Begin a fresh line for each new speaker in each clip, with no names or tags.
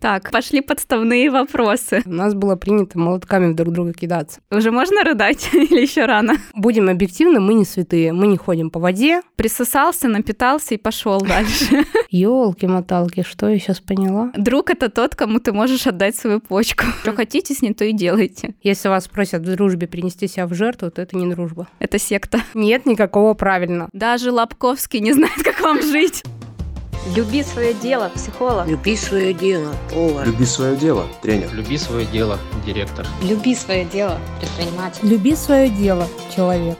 Так, пошли подставные вопросы.
У нас было принято молотками друг друга кидаться.
Уже можно рыдать или еще рано?
Будем объективны, мы не святые, мы не ходим по воде.
Присосался, напитался и пошел дальше.
Елки-моталки, что я сейчас поняла?
Друг это тот, кому ты можешь отдать свою почку. Что хотите с ней, то и делайте.
Если вас просят в дружбе принести себя в жертву, то это не дружба.
Это секта.
Нет никакого правильно.
Даже Лобковский не знает, как вам жить.
Люби свое дело, психолог.
Люби свое дело, повар.
Люби свое дело, тренер.
Люби свое дело, директор.
Люби свое дело, предприниматель.
Люби свое дело, человек.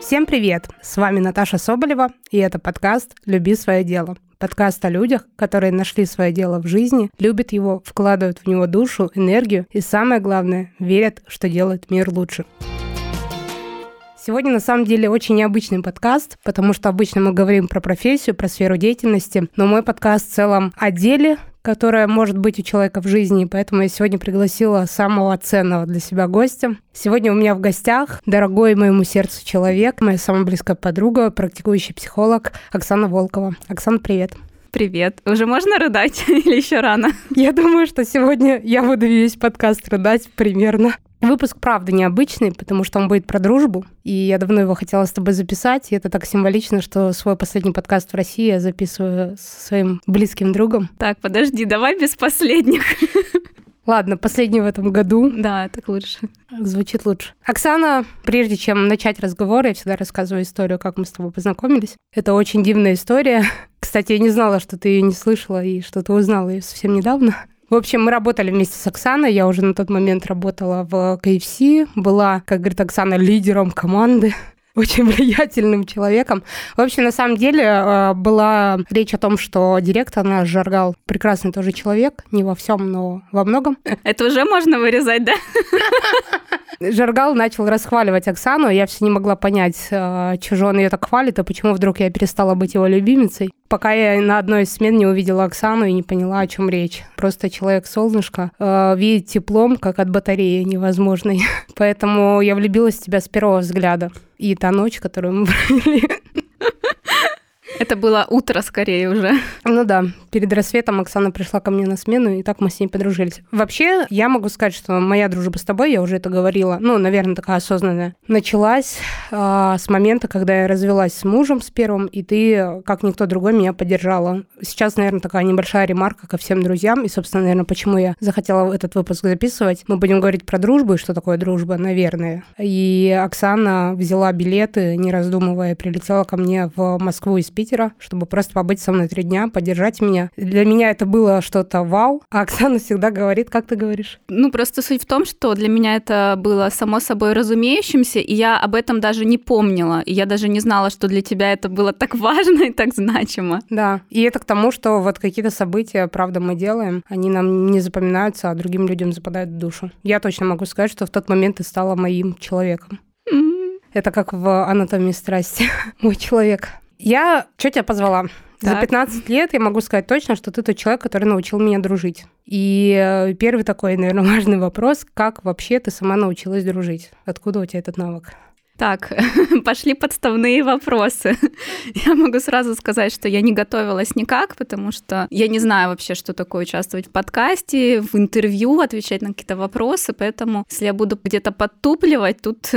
Всем привет! С вами Наташа Соболева, и это подкаст «Люби свое дело». Подкаст о людях, которые нашли свое дело в жизни, любят его, вкладывают в него душу, энергию и, самое главное, верят, что делают мир лучше. Сегодня на самом деле очень необычный подкаст, потому что обычно мы говорим про профессию, про сферу деятельности, но мой подкаст в целом о деле, которое может быть у человека в жизни, поэтому я сегодня пригласила самого ценного для себя гостя. Сегодня у меня в гостях дорогой моему сердцу человек, моя самая близкая подруга, практикующий психолог Оксана Волкова. Оксана, привет.
Привет. Уже можно рыдать или еще рано?
Я думаю, что сегодня я буду весь подкаст рыдать примерно. Выпуск, правда, необычный, потому что он будет про дружбу, и я давно его хотела с тобой записать, и это так символично, что свой последний подкаст в России я записываю со своим близким другом.
Так, подожди, давай без последних.
Ладно, последний в этом году.
Да, так лучше.
Звучит лучше. Оксана, прежде чем начать разговор, я всегда рассказываю историю, как мы с тобой познакомились. Это очень дивная история. Кстати, я не знала, что ты ее не слышала и что ты узнала ее совсем недавно. В общем, мы работали вместе с Оксаной. Я уже на тот момент работала в KFC, была, как говорит Оксана, лидером команды очень влиятельным человеком. В общем, на самом деле э, была речь о том, что директор наш Жаргал прекрасный тоже человек, не во всем, но во многом.
Это уже можно вырезать, да?
Жаргал начал расхваливать Оксану, я все не могла понять, э, что же он ее так хвалит, а почему вдруг я перестала быть его любимицей. Пока я на одной из смен не увидела Оксану и не поняла, о чем речь. Просто человек-солнышко э, видит теплом, как от батареи невозможной. Поэтому я влюбилась в тебя с первого взгляда. И та ночь, которую мы провели,
это было утро скорее уже.
Ну да, перед рассветом Оксана пришла ко мне на смену, и так мы с ней подружились. Вообще, я могу сказать, что моя дружба с тобой, я уже это говорила, ну, наверное, такая осознанная, началась э, с момента, когда я развелась с мужем, с первым, и ты, как никто другой, меня поддержала. Сейчас, наверное, такая небольшая ремарка ко всем друзьям, и, собственно, наверное, почему я захотела этот выпуск записывать. Мы будем говорить про дружбу и что такое дружба, наверное. И Оксана взяла билеты, не раздумывая, прилетела ко мне в Москву из Питера, Питера, чтобы просто побыть со мной три дня, поддержать меня. Для меня это было что-то вау. А Оксана всегда говорит, как ты говоришь?
Ну, просто суть в том, что для меня это было само собой разумеющимся, и я об этом даже не помнила. И я даже не знала, что для тебя это было так важно и так значимо.
Да. И это к тому, что вот какие-то события, правда, мы делаем, они нам не запоминаются, а другим людям западают в душу. Я точно могу сказать, что в тот момент ты стала моим человеком. Mm-hmm. Это как в анатомии страсти. Мой человек. Я что тебя позвала? Так. За 15 лет я могу сказать точно, что ты тот человек, который научил меня дружить. И э, первый такой, наверное, важный вопрос, как вообще ты сама научилась дружить? Откуда у тебя этот навык?
Так, пошли подставные вопросы. Я могу сразу сказать, что я не готовилась никак, потому что я не знаю вообще, что такое участвовать в подкасте, в интервью, отвечать на какие-то вопросы, поэтому если я буду где-то подтупливать, тут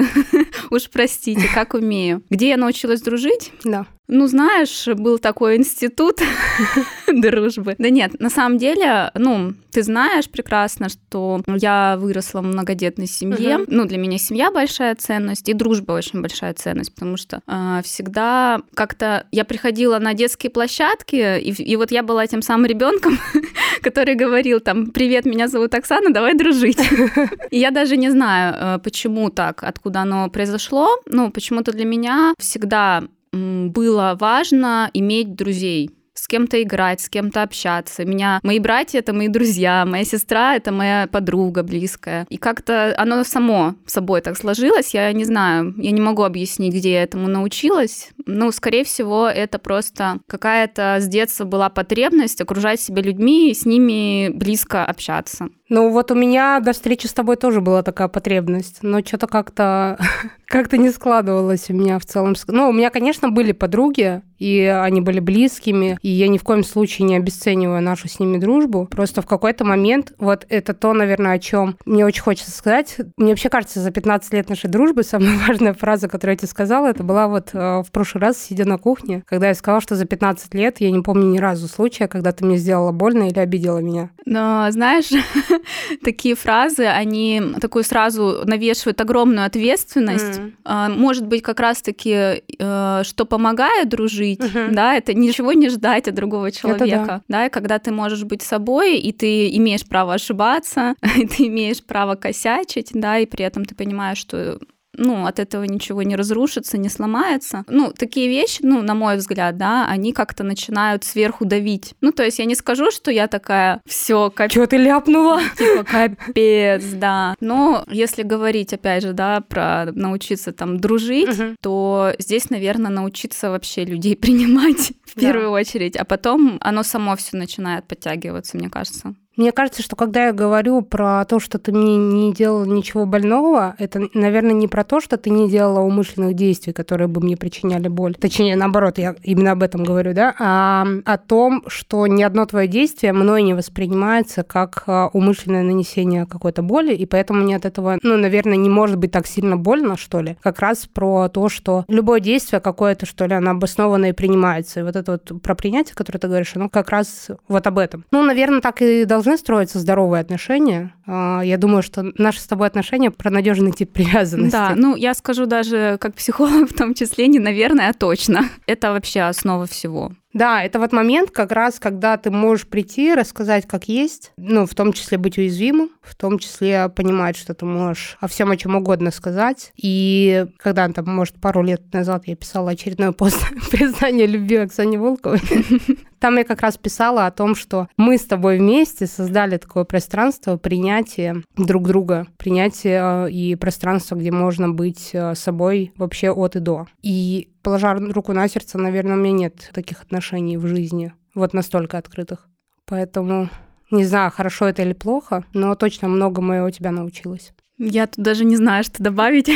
уж простите, как умею. Где я научилась дружить?
Да.
Ну, знаешь, был такой институт дружбы. Да нет, на самом деле, ну, ты знаешь прекрасно, что я выросла в многодетной семье. Uh-huh. Ну, для меня семья большая ценность и дружба очень большая ценность, потому что э, всегда как-то я приходила на детские площадки, и, и вот я была тем самым ребенком, который говорил там, привет, меня зовут Оксана, давай дружить. И я даже не знаю, э, почему так, откуда оно произошло. Ну, почему-то для меня всегда было важно иметь друзей с кем-то играть, с кем-то общаться. Меня, мои братья — это мои друзья, моя сестра — это моя подруга близкая. И как-то оно само собой так сложилось, я не знаю, я не могу объяснить, где я этому научилась. Ну, скорее всего, это просто какая-то с детства была потребность окружать себя людьми и с ними близко общаться.
Ну вот у меня до встречи с тобой тоже была такая потребность, но что-то как-то как-то не складывалось у меня в целом. Ну, у меня, конечно, были подруги, и они были близкими, и я ни в коем случае не обесцениваю нашу с ними дружбу. Просто в какой-то момент, вот это то, наверное, о чем мне очень хочется сказать. Мне вообще кажется, за 15 лет нашей дружбы самая важная фраза, которую я тебе сказала, это была вот э, в прошлый раз, сидя на кухне, когда я сказала, что за 15 лет я не помню ни разу случая, когда ты мне сделала больно или обидела меня.
Но, знаешь, такие фразы, они такую сразу навешивают огромную ответственность. Mm. Может быть, как раз-таки, э, что помогает дружить, uh-huh. да, это ничего не ждать от другого человека, да. да, и когда ты можешь быть собой, и ты имеешь право ошибаться, и ты имеешь право косячить, да, и при этом ты понимаешь, что ну, от этого ничего не разрушится, не сломается. Ну, такие вещи, ну, на мой взгляд, да, они как-то начинают сверху давить. Ну, то есть я не скажу, что я такая, все,
капец. Чего ты ляпнула?
Типа, капец, да. Но если говорить, опять же, да, про научиться там дружить, угу. то здесь, наверное, научиться вообще людей принимать в первую да. очередь, а потом оно само все начинает подтягиваться, мне кажется.
Мне кажется, что когда я говорю про то, что ты мне не делала ничего больного, это, наверное, не про то, что ты не делала умышленных действий, которые бы мне причиняли боль. Точнее, наоборот, я именно об этом говорю, да, а о том, что ни одно твое действие мной не воспринимается как а, умышленное нанесение какой-то боли, и поэтому мне от этого, ну, наверное, не может быть так сильно больно, что ли. Как раз про то, что любое действие какое-то, что ли, оно обоснованно и принимается. И вот это вот про принятие, которое ты говоришь, оно как раз вот об этом. Ну, наверное, так и должно должны строиться здоровые отношения. А, я думаю, что наши с тобой отношения про надежный тип привязанности.
Да, ну я скажу даже как психолог в том числе, не наверное, а точно. Это вообще основа всего.
Да, это вот момент как раз, когда ты можешь прийти, рассказать, как есть, ну, в том числе быть уязвимым, в том числе понимать, что ты можешь о всем, о чем угодно сказать. И когда там, может, пару лет назад я писала очередной пост признания любви Оксане Волковой, там я как раз писала о том, что мы с тобой вместе создали такое пространство принятия друг друга, принятия э, и пространство, где можно быть э, собой вообще от и до. И положа руку на сердце, наверное, у меня нет таких отношений в жизни, вот настолько открытых. Поэтому не знаю, хорошо это или плохо, но точно многому я у тебя научилась.
Я тут даже не знаю, что добавить.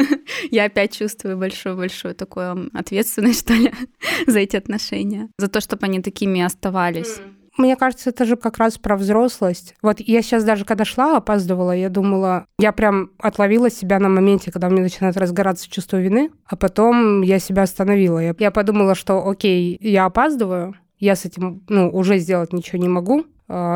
я опять чувствую большую-большую такую ответственность, что ли, за эти отношения, за то, чтобы они такими оставались.
Мне кажется, это же как раз про взрослость. Вот я сейчас даже, когда шла, опаздывала, я думала, я прям отловила себя на моменте, когда мне начинает разгораться чувство вины, а потом я себя остановила. Я, я подумала, что окей, я опаздываю, я с этим ну, уже сделать ничего не могу,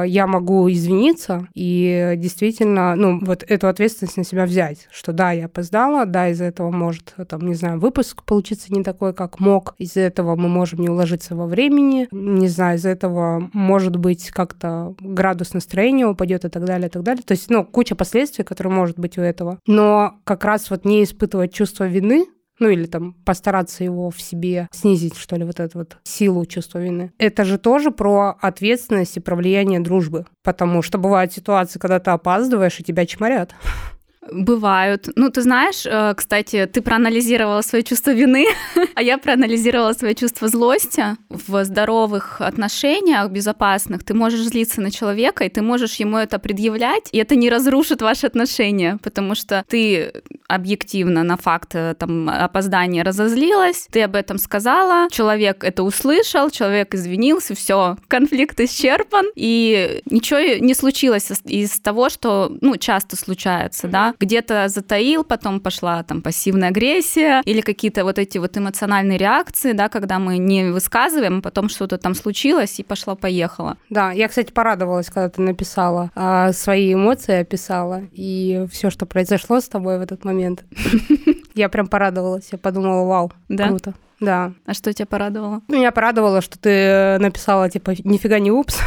я могу извиниться и действительно, ну, вот эту ответственность на себя взять, что да, я опоздала, да, из-за этого может, там, не знаю, выпуск получиться не такой, как мог, из-за этого мы можем не уложиться во времени, не знаю, из-за этого, может быть, как-то градус настроения упадет и так далее, и так далее. То есть, ну, куча последствий, которые может быть у этого. Но как раз вот не испытывать чувство вины, ну или там постараться его в себе снизить, что ли, вот эту вот силу чувства вины. Это же тоже про ответственность и про влияние дружбы, потому что бывают ситуации, когда ты опаздываешь и тебя чморят.
Бывают. Ну, ты знаешь, э, кстати, ты проанализировала свое чувство вины, а я проанализировала свое чувство злости. В здоровых отношениях, безопасных, ты можешь злиться на человека, и ты можешь ему это предъявлять, и это не разрушит ваши отношения, потому что ты объективно на факт э, там, опоздания разозлилась, ты об этом сказала, человек это услышал, человек извинился, все, конфликт исчерпан, и ничего не случилось из того, что, ну, часто случается, да, где-то затаил, потом пошла там пассивная агрессия или какие-то вот эти вот эмоциональные реакции, да, когда мы не высказываем, а потом что-то там случилось и пошла-поехала.
Да, я, кстати, порадовалась, когда ты написала а, свои эмоции, описала, и все, что произошло с тобой в этот момент. Я прям порадовалась, я подумала, вау, да? круто. Да.
А что тебя порадовало?
Меня порадовало, что ты написала, типа, нифига не упс.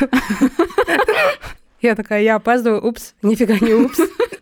Я такая, я опаздываю, упс, нифига не упс.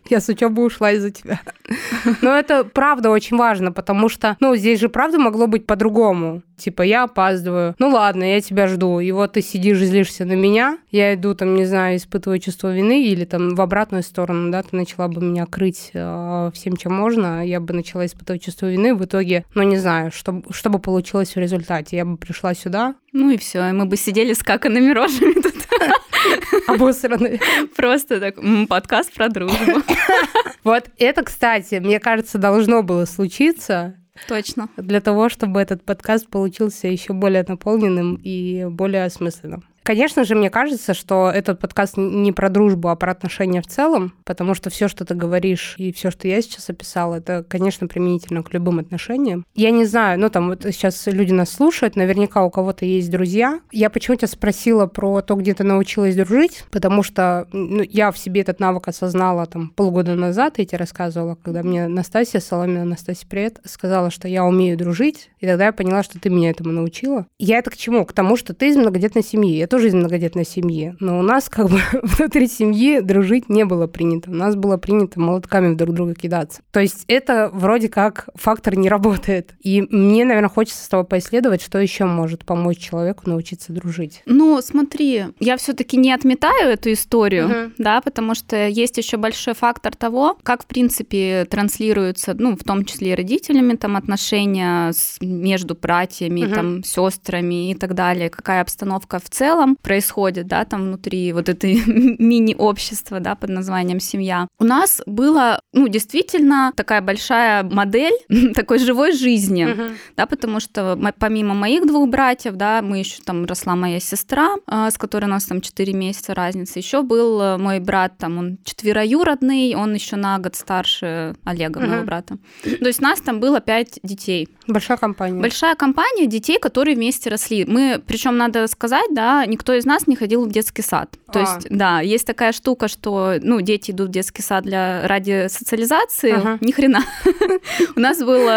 Я с учебы ушла из-за тебя. Но это правда очень важно, потому что, ну, здесь же правда могло быть по-другому. Типа, я опаздываю. Ну ладно, я тебя жду. И вот ты сидишь, злишься на меня. Я иду, там, не знаю, испытываю чувство вины или там в обратную сторону, да, ты начала бы меня крыть э, всем, чем можно. Я бы начала испытывать чувство вины. В итоге, ну, не знаю, что, что бы получилось в результате. Я бы пришла сюда.
Ну и все, мы бы сидели с каканными рожами тут.
Обосранные.
Просто так, подкаст про дружбу.
Вот это, кстати, мне кажется, должно было случиться
Точно.
Для того, чтобы этот подкаст получился еще более наполненным и более осмысленным. Конечно же, мне кажется, что этот подкаст не про дружбу, а про отношения в целом, потому что все, что ты говоришь, и все, что я сейчас описала, это, конечно, применительно к любым отношениям. Я не знаю, ну там вот сейчас люди нас слушают, наверняка у кого-то есть друзья. Я почему-то спросила про то, где ты научилась дружить, потому что ну, я в себе этот навык осознала там полгода назад, я тебе рассказывала, когда мне Настасья Соломина, Настасья, привет, сказала, что я умею дружить, и тогда я поняла, что ты меня этому научила. Я это к чему? К тому, что ты из многодетной семьи. Я тоже из многодетной семьи, но у нас как бы внутри семьи дружить не было принято. У нас было принято молотками друг друга кидаться. То есть это вроде как фактор не работает. И мне, наверное, хочется с тобой поисследовать, что еще может помочь человеку научиться дружить.
Ну, смотри, я все-таки не отметаю эту историю, угу. да, потому что есть еще большой фактор того, как, в принципе, транслируются, ну, в том числе и родителями, там, отношения с, между братьями, угу. там, сестрами и так далее, какая обстановка в целом целом происходит, да, там внутри вот этой мини-общества, да, под названием семья. У нас было, ну, действительно такая большая модель такой живой жизни, uh-huh. да, потому что помимо моих двух братьев, да, мы еще там росла моя сестра, а, с которой у нас там 4 месяца разница, еще был э, мой брат, там он четвероюродный, он еще на год старше Олега, моего брата. То есть нас там было пять детей.
Большая компания.
Большая компания детей, которые вместе росли. Мы, причем надо сказать, да, никто из нас не ходил в детский сад. То а. есть, да, есть такая штука, что, ну, дети идут в детский сад для ради социализации. Ага. Ни хрена. У нас был,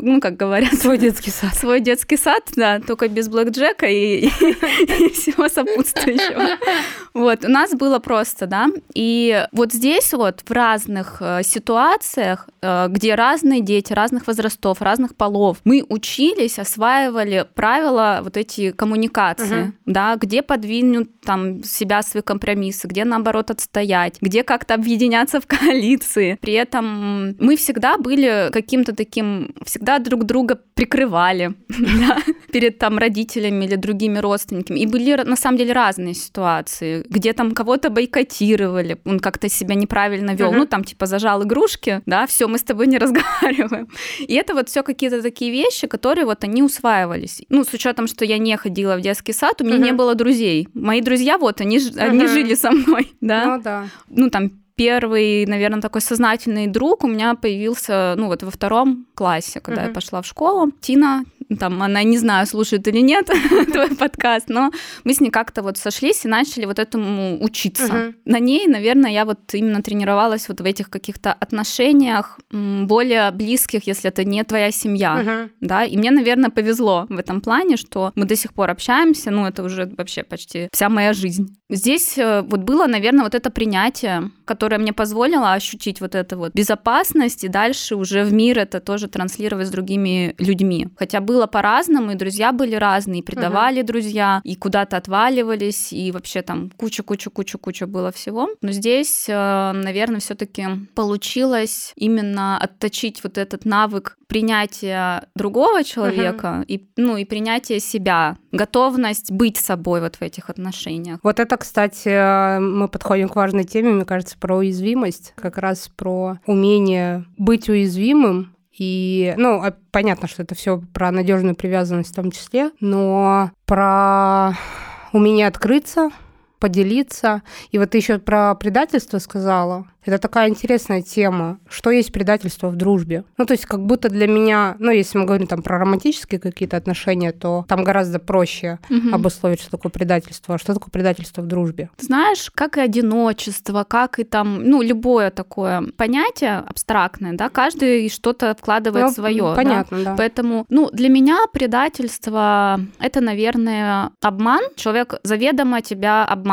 ну, как говорят,
свой детский сад.
Свой детский сад, да, только без блэкджека и, всего сопутствующего. Вот, у нас было просто, да. И вот здесь вот в разных э, ситуациях, э, где разные дети разных возрастов, разных полов, мы учились, осваивали правила вот эти коммуникации, да, где подвинуть там себя свои компромиссы, где наоборот отстоять, где как-то объединяться в коалиции. При этом мы всегда были каким-то таким, всегда друг друга прикрывали перед там родителями или другими родственниками. И были на самом деле разные ситуации, где там кого-то бойкотировали, он как-то себя неправильно вел, ну там типа зажал игрушки, да, все, мы с тобой не разговариваем. И это вот все какие-то такие вещи, которые вот они усваивались. Ну, с учетом, что я не ходила в детский сад, у меня не было друзей. Мои друзья вот, они, они жили со мной, да.
Ну да.
Ну там первый, наверное, такой сознательный друг у меня появился, ну, вот во втором классе, когда uh-huh. я пошла в школу. Тина, там, она, не знаю, слушает или нет твой подкаст, но мы с ней как-то вот сошлись и начали вот этому учиться. На ней, наверное, я вот именно тренировалась вот в этих каких-то отношениях более близких, если это не твоя семья, да, и мне, наверное, повезло в этом плане, что мы до сих пор общаемся, ну, это уже вообще почти вся моя жизнь. Здесь э, вот было, наверное, вот это принятие, которое мне позволило ощутить вот это вот безопасность и дальше уже в мир это тоже транслировать с другими людьми. Хотя было по-разному, и друзья были разные, и предавали uh-huh. друзья, и куда-то отваливались, и вообще там куча-куча-куча-куча было всего. Но здесь, э, наверное, все-таки получилось именно отточить вот этот навык принятия другого человека uh-huh. и ну и принятия себя, готовность быть собой вот в этих отношениях.
Вот это, кстати, мы подходим к важной теме, мне кажется, про уязвимость, как раз про умение быть уязвимым. И, ну, а, понятно, что это все про надежную привязанность в том числе, но про умение открыться, поделиться. И вот ты еще про предательство сказала. Это такая интересная тема. Что есть предательство в дружбе? Ну, то есть как будто для меня, ну, если мы говорим там про романтические какие-то отношения, то там гораздо проще угу. обусловить, что такое предательство. А что такое предательство в дружбе?
Знаешь, как и одиночество, как и там, ну, любое такое понятие абстрактное, да, каждый что-то вкладывает ну, свое.
Понятно,
да?
да.
Поэтому, ну, для меня предательство — это, наверное, обман. Человек заведомо тебя обманывает.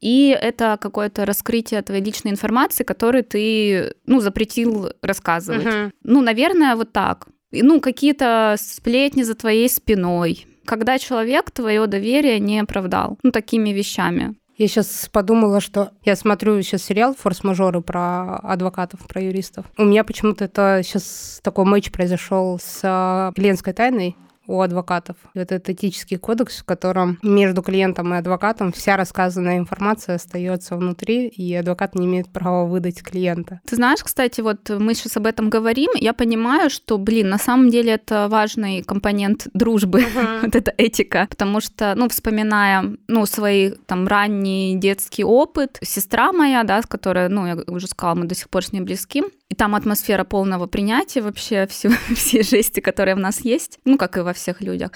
И это какое-то раскрытие твоей личной информации, которую ты, ну, запретил рассказывать. Uh-huh. Ну, наверное, вот так. Ну, какие-то сплетни за твоей спиной. Когда человек твое доверие не оправдал. Ну, такими вещами.
Я сейчас подумала, что я смотрю сейчас сериал «Форс-мажоры» про адвокатов, про юристов. У меня почему-то это сейчас такой матч произошел с Ленской тайной у адвокатов. Это этический кодекс, в котором между клиентом и адвокатом вся рассказанная информация остается внутри, и адвокат не имеет права выдать клиента.
Ты знаешь, кстати, вот мы сейчас об этом говорим, я понимаю, что, блин, на самом деле это важный компонент дружбы, uh-huh. вот эта этика, потому что, ну, вспоминая, ну, свои там ранний детский опыт, сестра моя, да, с которой, ну, я уже сказала, мы до сих пор с ней близки, и там атмосфера полного принятия вообще всего, всей жести, которая в нас есть, ну, как и во всех людях.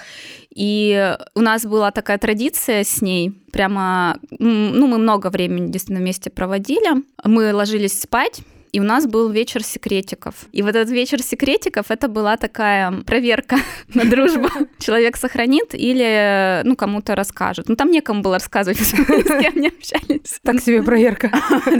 И у нас была такая традиция с ней, прямо, ну, мы много времени действительно вместе проводили. Мы ложились спать, и у нас был вечер секретиков. И вот этот вечер секретиков это была такая проверка на дружбу. Человек сохранит или ну кому-то расскажет. Ну там некому было рассказывать, с кем не общались.
Так себе проверка.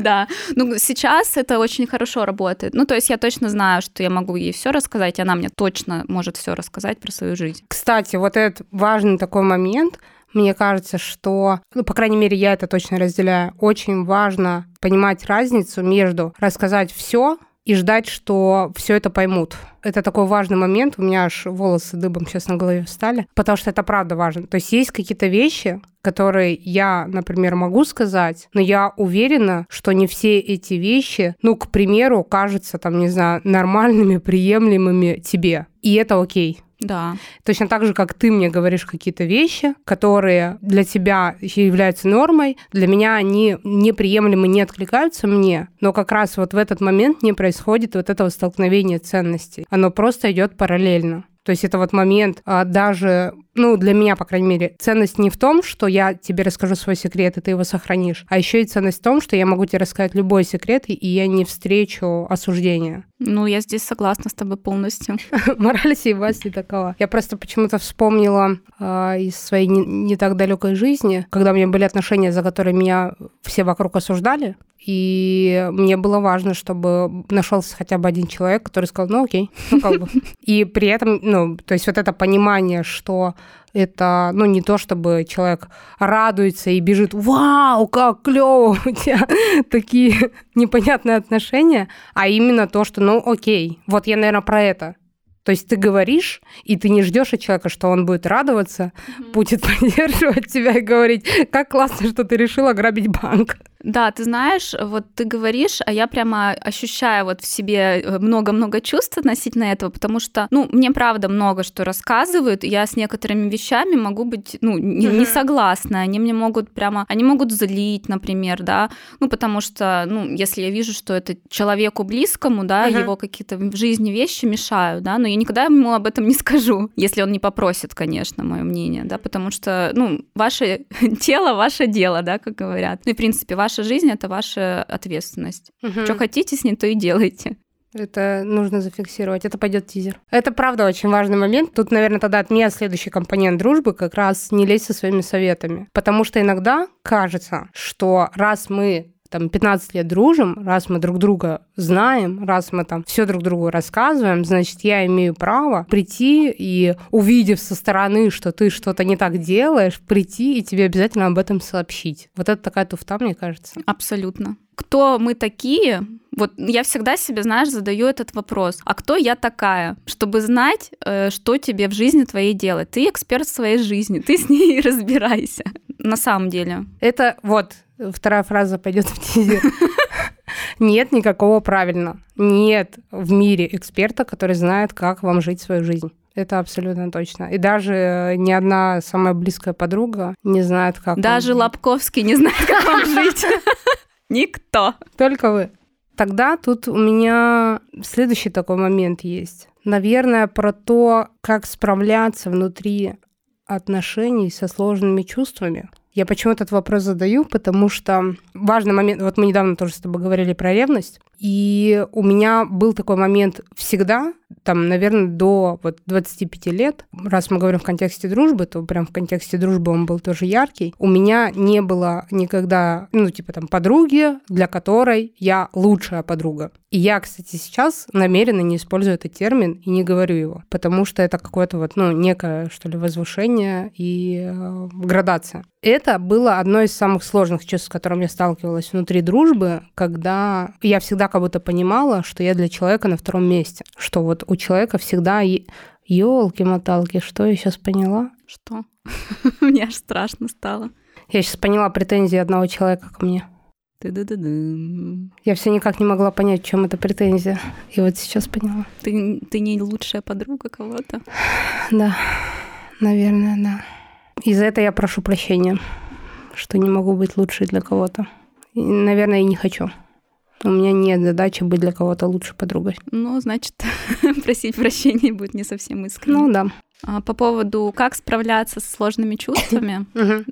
Да. Ну сейчас это очень хорошо работает. Ну то есть я точно знаю, что я могу ей все рассказать, и она мне точно может все рассказать про свою жизнь.
Кстати, вот этот важный такой момент, мне кажется, что, ну, по крайней мере, я это точно разделяю, очень важно понимать разницу между рассказать все и ждать, что все это поймут. Это такой важный момент. У меня аж волосы дыбом сейчас на голове встали, потому что это правда важно. То есть есть какие-то вещи, которые я, например, могу сказать, но я уверена, что не все эти вещи, ну, к примеру, кажутся, там, не знаю, нормальными, приемлемыми тебе. И это окей.
Да.
Точно так же, как ты мне говоришь какие-то вещи, которые для тебя являются нормой, для меня они неприемлемы, не откликаются мне, но как раз вот в этот момент не происходит вот этого столкновения ценностей. Оно просто идет параллельно. То есть это вот момент а, даже, ну, для меня, по крайней мере, ценность не в том, что я тебе расскажу свой секрет, и ты его сохранишь, а еще и ценность в том, что я могу тебе рассказать любой секрет, и я не встречу осуждения.
Ну, я здесь согласна с тобой полностью.
Мораль сей власти такова. Я просто почему-то вспомнила э, из своей не, не так далекой жизни, когда у меня были отношения, за которые меня все вокруг осуждали, и мне было важно, чтобы нашелся хотя бы один человек, который сказал, ну окей, ну как бы. И при этом, ну, то есть вот это понимание, что это, ну, не то, чтобы человек радуется и бежит, вау, как клево у тебя такие непонятные отношения, а именно то, что, ну, окей, вот я, наверное, про это. То есть ты говоришь, и ты не ждешь от человека, что он будет радоваться, mm-hmm. будет поддерживать тебя и говорить, как классно, что ты решила грабить банк.
Да, ты знаешь, вот ты говоришь, а я прямо ощущаю вот в себе э, много-много чувств относительно этого, потому что, ну, мне правда много что рассказывают, я с некоторыми вещами могу быть, ну, не, не согласна, они мне могут прямо, они могут злить, например, да, ну, потому что, ну, если я вижу, что это человеку близкому, да, uh-huh. его какие-то в жизни вещи мешают, да, но я никогда ему об этом не скажу, если он не попросит, конечно, мое мнение, да, потому что, ну, ваше тело, ваше дело, да, как говорят. Ну, и, в принципе, ваше ваша жизнь это ваша ответственность. Угу. Что хотите с ней, то и делайте.
Это нужно зафиксировать. Это пойдет тизер. Это правда очень важный момент. Тут, наверное, тогда от меня следующий компонент дружбы как раз не лезть со своими советами. Потому что иногда кажется, что раз мы там 15 лет дружим, раз мы друг друга знаем, раз мы там все друг другу рассказываем, значит, я имею право прийти и, увидев со стороны, что ты что-то не так делаешь, прийти и тебе обязательно об этом сообщить. Вот это такая туфта, мне кажется.
Абсолютно. Кто мы такие? Вот я всегда себе, знаешь, задаю этот вопрос. А кто я такая? Чтобы знать, э, что тебе в жизни твоей делать. Ты эксперт в своей жизни, ты с ней разбирайся. На самом деле.
Это вот Вторая фраза пойдет в тизер. Нет никакого правильно. Нет в мире эксперта, который знает, как вам жить свою жизнь. Это абсолютно точно. И даже ни одна самая близкая подруга не знает, как
Даже
вам...
Лобковский не знает, как вам жить. Никто.
Только вы. Тогда тут у меня следующий такой момент есть. Наверное, про то, как справляться внутри отношений со сложными чувствами. Я почему этот вопрос задаю, потому что важный момент, вот мы недавно тоже с тобой говорили про ревность, и у меня был такой момент всегда, там, наверное, до вот 25 лет, раз мы говорим в контексте дружбы, то прям в контексте дружбы он был тоже яркий. У меня не было никогда, ну, типа там, подруги, для которой я лучшая подруга. И я, кстати, сейчас намеренно не использую этот термин и не говорю его, потому что это какое-то вот, ну, некое, что ли, возвышение и э, градация. Это было одно из самых сложных чувств, с которым я сталкивалась внутри дружбы, когда я всегда как будто понимала, что я для человека на втором месте, что вот у человека всегда Ёлки-моталки, что я сейчас поняла?
Что? Мне аж страшно стало.
Я сейчас поняла претензии одного человека ко мне. Я все никак не могла понять, в чем эта претензия. И вот сейчас поняла.
Ты, ты не лучшая подруга кого-то?
Да, наверное, да. И за это я прошу прощения, что не могу быть лучшей для кого-то. И, наверное, и не хочу. У меня нет задачи быть для кого-то лучшей подругой.
Ну, значит, просить прощения будет не совсем искренне.
Ну да.
А, По поводу, как справляться с сложными чувствами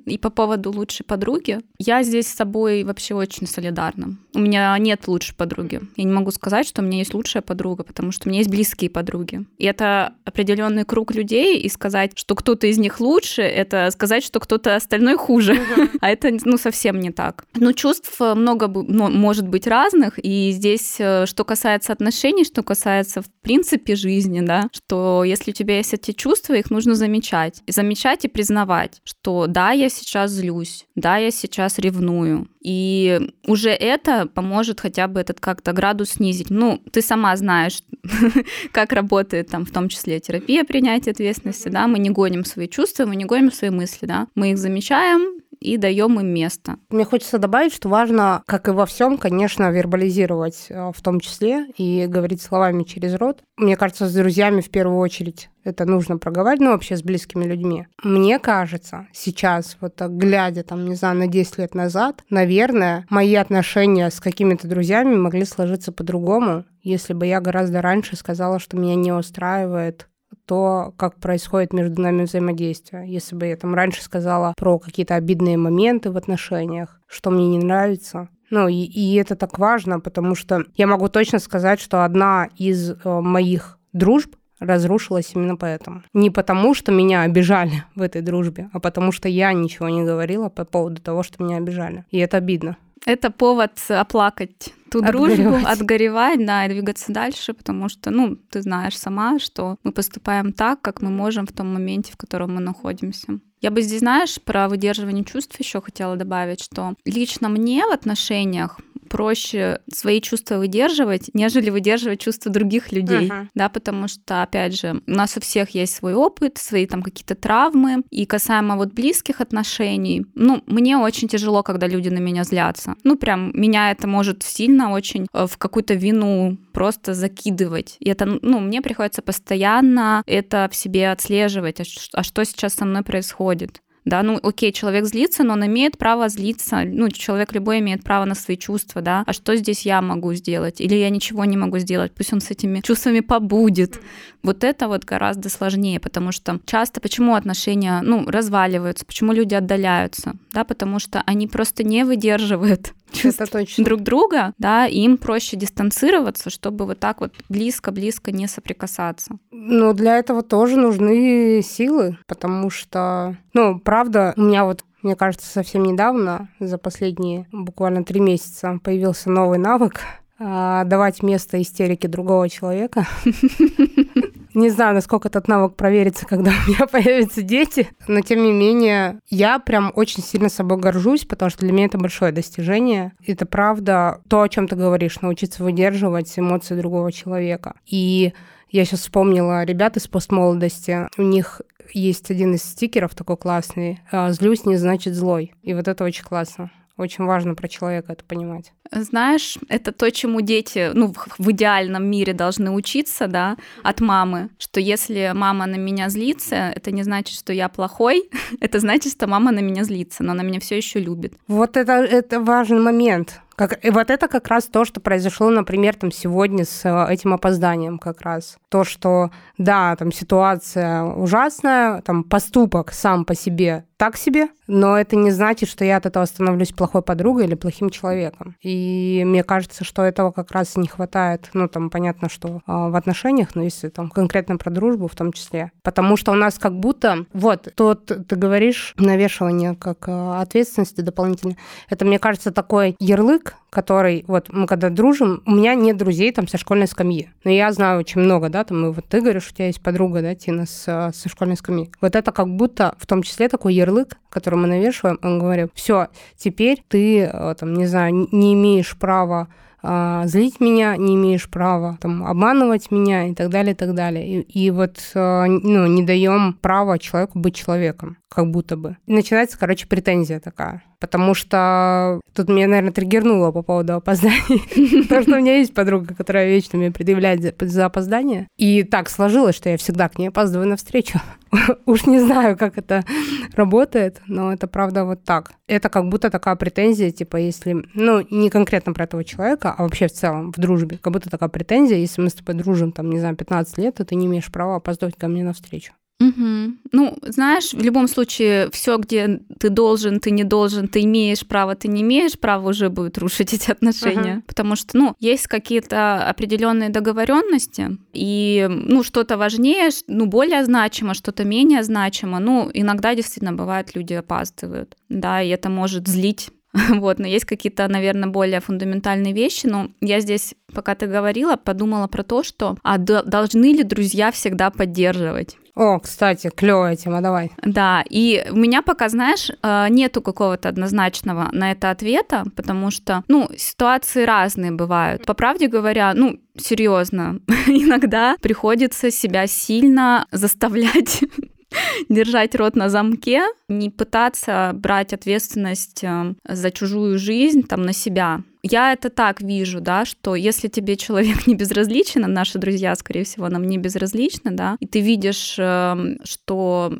и по поводу лучшей подруги, я здесь с собой вообще очень солидарна. У меня нет лучшей подруги. Я не могу сказать, что у меня есть лучшая подруга, потому что у меня есть близкие подруги. И это определенный круг людей, и сказать, что кто-то из них лучше, это сказать, что кто-то остальной хуже. А это, ну, совсем не так. Ну, чувств э, много мо- может быть разных, и здесь, э, что касается отношений, что касается, в принципе, жизни, да, что если у тебя есть эти чувства, их нужно замечать. И замечать и признавать, что да, я сейчас злюсь, да, я сейчас ревную. И уже это поможет хотя бы этот как-то градус снизить. Ну, ты сама знаешь, как работает там в том числе терапия принятия ответственности, да, мы не гоним свои чувства, мы не гоним свои мысли, да, мы их замечаем и даем им место.
Мне хочется добавить, что важно, как и во всем, конечно, вербализировать э, в том числе и говорить словами через рот. Мне кажется, с друзьями в первую очередь это нужно проговаривать, ну, вообще с близкими людьми. Мне кажется, сейчас, вот глядя, там, не знаю, на 10 лет назад, наверное, мои отношения с какими-то друзьями могли сложиться по-другому, если бы я гораздо раньше сказала, что меня не устраивает то, как происходит между нами взаимодействие. Если бы я там раньше сказала про какие-то обидные моменты в отношениях, что мне не нравится. Ну, и, и это так важно, потому что я могу точно сказать, что одна из э, моих дружб разрушилась именно поэтому. Не потому, что меня обижали в этой дружбе, а потому что я ничего не говорила по поводу того, что меня обижали. И это обидно.
Это повод оплакать ту дружбу,
Отгоревать.
отгоревать, да, и двигаться дальше, потому что, ну, ты знаешь сама, что мы поступаем так, как мы можем в том моменте, в котором мы находимся. Я бы здесь, знаешь, про выдерживание чувств еще хотела добавить, что лично мне в отношениях проще свои чувства выдерживать, нежели выдерживать чувства других людей,
Мгм.
да, потому что, опять же, у нас у всех есть свой опыт, свои там какие-то травмы, и касаемо вот близких отношений, ну, мне очень тяжело, когда люди на меня злятся. Ну, прям меня это может сильно очень э, в какую-то вину просто закидывать. И это, ну, мне приходится постоянно это в себе отслеживать, а а что сейчас со мной происходит. Да, ну окей, человек злится, но он имеет право злиться. Ну, человек любой имеет право на свои чувства, да. А что здесь я могу сделать? Или я ничего не могу сделать? Пусть он с этими чувствами побудет. Вот это вот гораздо сложнее, потому что часто почему отношения, ну, разваливаются, почему люди отдаляются, да, потому что они просто не выдерживают чувств друг друга, да, и им проще дистанцироваться, чтобы вот так вот близко-близко не соприкасаться.
Но для этого тоже нужны силы, потому что, ну, правда, у меня вот мне кажется, совсем недавно, за последние буквально три месяца, появился новый навык а, давать место истерике другого человека. Не знаю, насколько этот навык проверится, когда у меня появятся дети, но тем не менее, я прям очень сильно собой горжусь, потому что для меня это большое достижение. Это правда то, о чем ты говоришь, научиться выдерживать эмоции другого человека. И я сейчас вспомнила ребят из постмолодости. У них есть один из стикеров такой классный. «Злюсь не значит злой». И вот это очень классно. Очень важно про человека это понимать.
Знаешь, это то, чему дети, ну, в, идеальном мире должны учиться, да, от мамы, что если мама на меня злится, это не значит, что я плохой, это значит, что мама на меня злится, но она меня все еще любит.
Вот это, это важный момент. Как, и вот это как раз то, что произошло, например, там сегодня с э, этим опозданием как раз. То, что, да, там ситуация ужасная, там поступок сам по себе так себе, но это не значит, что я от этого становлюсь плохой подругой или плохим человеком. И мне кажется, что этого как раз не хватает. Ну, там понятно, что а, в отношениях, но если там конкретно про дружбу в том числе. Потому что у нас как будто, вот, то т- ты говоришь, навешивание как а, ответственности дополнительно. Это, мне кажется, такой ярлык, который, вот мы когда дружим, у меня нет друзей там со школьной скамьи. Но я знаю очень много, да, там, и вот ты говоришь, у тебя есть подруга, да, Тина, с, а, со школьной скамьи. Вот это как будто в том числе такой ярлык, который мы навешиваем, он говорит, все, теперь ты, э, там, не знаю, не имеешь права а, злить меня не имеешь права, там, обманывать меня и так далее, и так далее. И, и вот а, ну, не даем права человеку быть человеком, как будто бы. И начинается, короче, претензия такая. Потому что тут меня, наверное, триггернуло по поводу опозданий. Потому что у меня есть подруга, которая вечно мне предъявляет за опоздание. И так сложилось, что я всегда к ней опаздываю на встречу. Уж не знаю, как это работает, но это правда вот так. Это как будто такая претензия, типа, если, ну, не конкретно про этого человека, а вообще в целом в дружбе, как будто такая претензия, если мы с тобой дружим, там, не знаю, 15 лет, то ты не имеешь права опаздывать ко мне на встречу.
Угу. Ну, знаешь, в любом случае, все, где ты должен, ты не должен, ты имеешь право, ты не имеешь права, уже будет рушить эти отношения. Угу. Потому что, ну, есть какие-то определенные договоренности, и, ну, что-то важнее, ну, более значимо, что-то менее значимо. Ну, иногда действительно бывает, люди опаздывают, да, и это может злить Вот, но есть какие-то, наверное, более фундаментальные вещи. Но я здесь, пока ты говорила, подумала про то, что а должны ли друзья всегда поддерживать?
О, кстати, клевая тема, давай.
Да, и у меня пока, знаешь, э, нету какого-то однозначного на это ответа, потому что, ну, ситуации разные бывают. По правде говоря, ну, серьезно, иногда приходится себя сильно заставлять держать рот на замке, не пытаться брать ответственность э, за чужую жизнь там на себя. Я это так вижу, да, что если тебе человек не безразличен, а наши друзья, скорее всего, нам не безразличны, да, и ты видишь, эм, что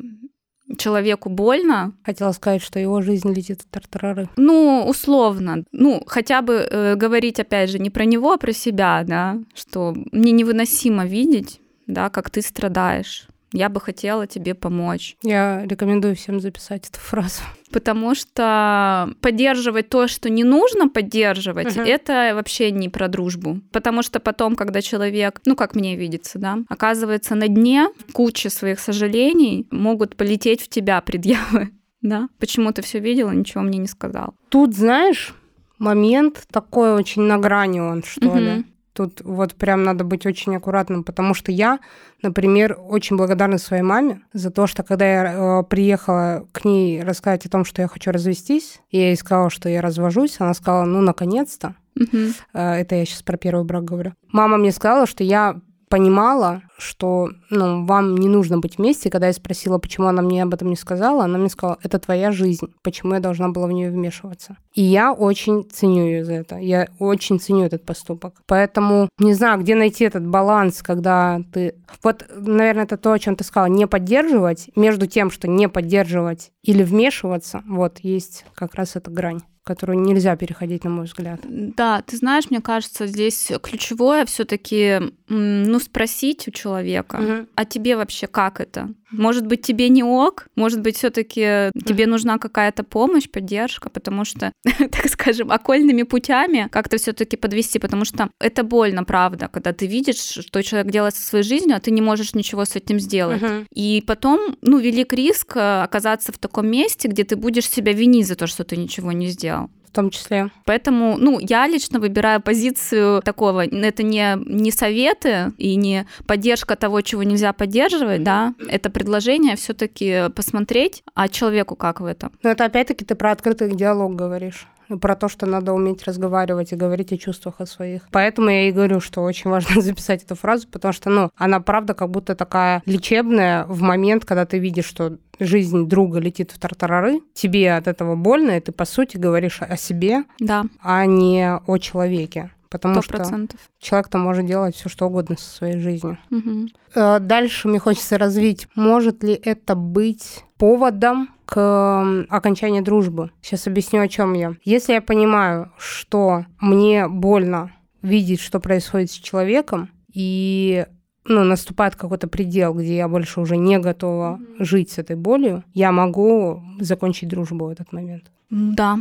человеку больно.
Хотела сказать, что его жизнь летит в тартарары.
Ну, условно. Ну, хотя бы э, говорить, опять же, не про него, а про себя, да, что мне невыносимо видеть, да, как ты страдаешь я бы хотела тебе помочь.
Я рекомендую всем записать эту фразу.
Потому что поддерживать то, что не нужно поддерживать, uh-huh. это вообще не про дружбу. Потому что потом, когда человек, ну как мне видится, да, оказывается на дне, куча своих сожалений могут полететь в тебя предъявы. Да? Почему ты все видела, ничего мне не сказал.
Тут, знаешь, момент такой очень на грани он, что uh-huh. ли. Тут вот прям надо быть очень аккуратным, потому что я, например, очень благодарна своей маме за то, что когда я э, приехала к ней рассказать о том, что я хочу развестись, и я ей сказала, что я развожусь, она сказала, ну, наконец-то. Uh-huh. Э, это я сейчас про первый брак говорю. Мама мне сказала, что я понимала, что ну, вам не нужно быть вместе. Когда я спросила, почему она мне об этом не сказала, она мне сказала, это твоя жизнь, почему я должна была в нее вмешиваться. И я очень ценю ее за это. Я очень ценю этот поступок. Поэтому не знаю, где найти этот баланс, когда ты... Вот, наверное, это то, о чем ты сказала, не поддерживать, между тем, что не поддерживать или вмешиваться, вот, есть как раз эта грань которую нельзя переходить, на мой взгляд.
Да, ты знаешь, мне кажется, здесь ключевое все-таки, ну, спросить у человека, угу. а тебе вообще как это? Может быть, тебе не ок, может быть, все-таки тебе нужна какая-то помощь, поддержка, потому что, так скажем, окольными путями как-то все-таки подвести, потому что это больно, правда, когда ты видишь, что человек делает со своей жизнью, а ты не можешь ничего с этим сделать. Uh-huh. И потом, ну, велик риск э, оказаться в таком месте, где ты будешь себя винить за то, что ты ничего не сделал
том числе.
Поэтому, ну, я лично выбираю позицию такого, это не, не советы и не поддержка того, чего нельзя поддерживать, да, это предложение все таки посмотреть, а человеку как в этом.
Но это опять-таки ты про открытый диалог говоришь про то, что надо уметь разговаривать и говорить о чувствах о своих. Поэтому я и говорю, что очень важно записать эту фразу, потому что, ну, она правда как будто такая лечебная в момент, когда ты видишь, что жизнь друга летит в тартарары, тебе от этого больно, и ты, по сути, говоришь о себе,
да.
а не о человеке потому 100%.
что
человек-то может делать все что угодно со своей жизнью. Угу. Дальше мне хочется развить, может ли это быть поводом к окончанию дружбы. Сейчас объясню, о чем я. Если я понимаю, что мне больно видеть, что происходит с человеком, и ну, наступает какой-то предел, где я больше уже не готова mm-hmm. жить с этой болью, я могу закончить дружбу в этот момент.
Да,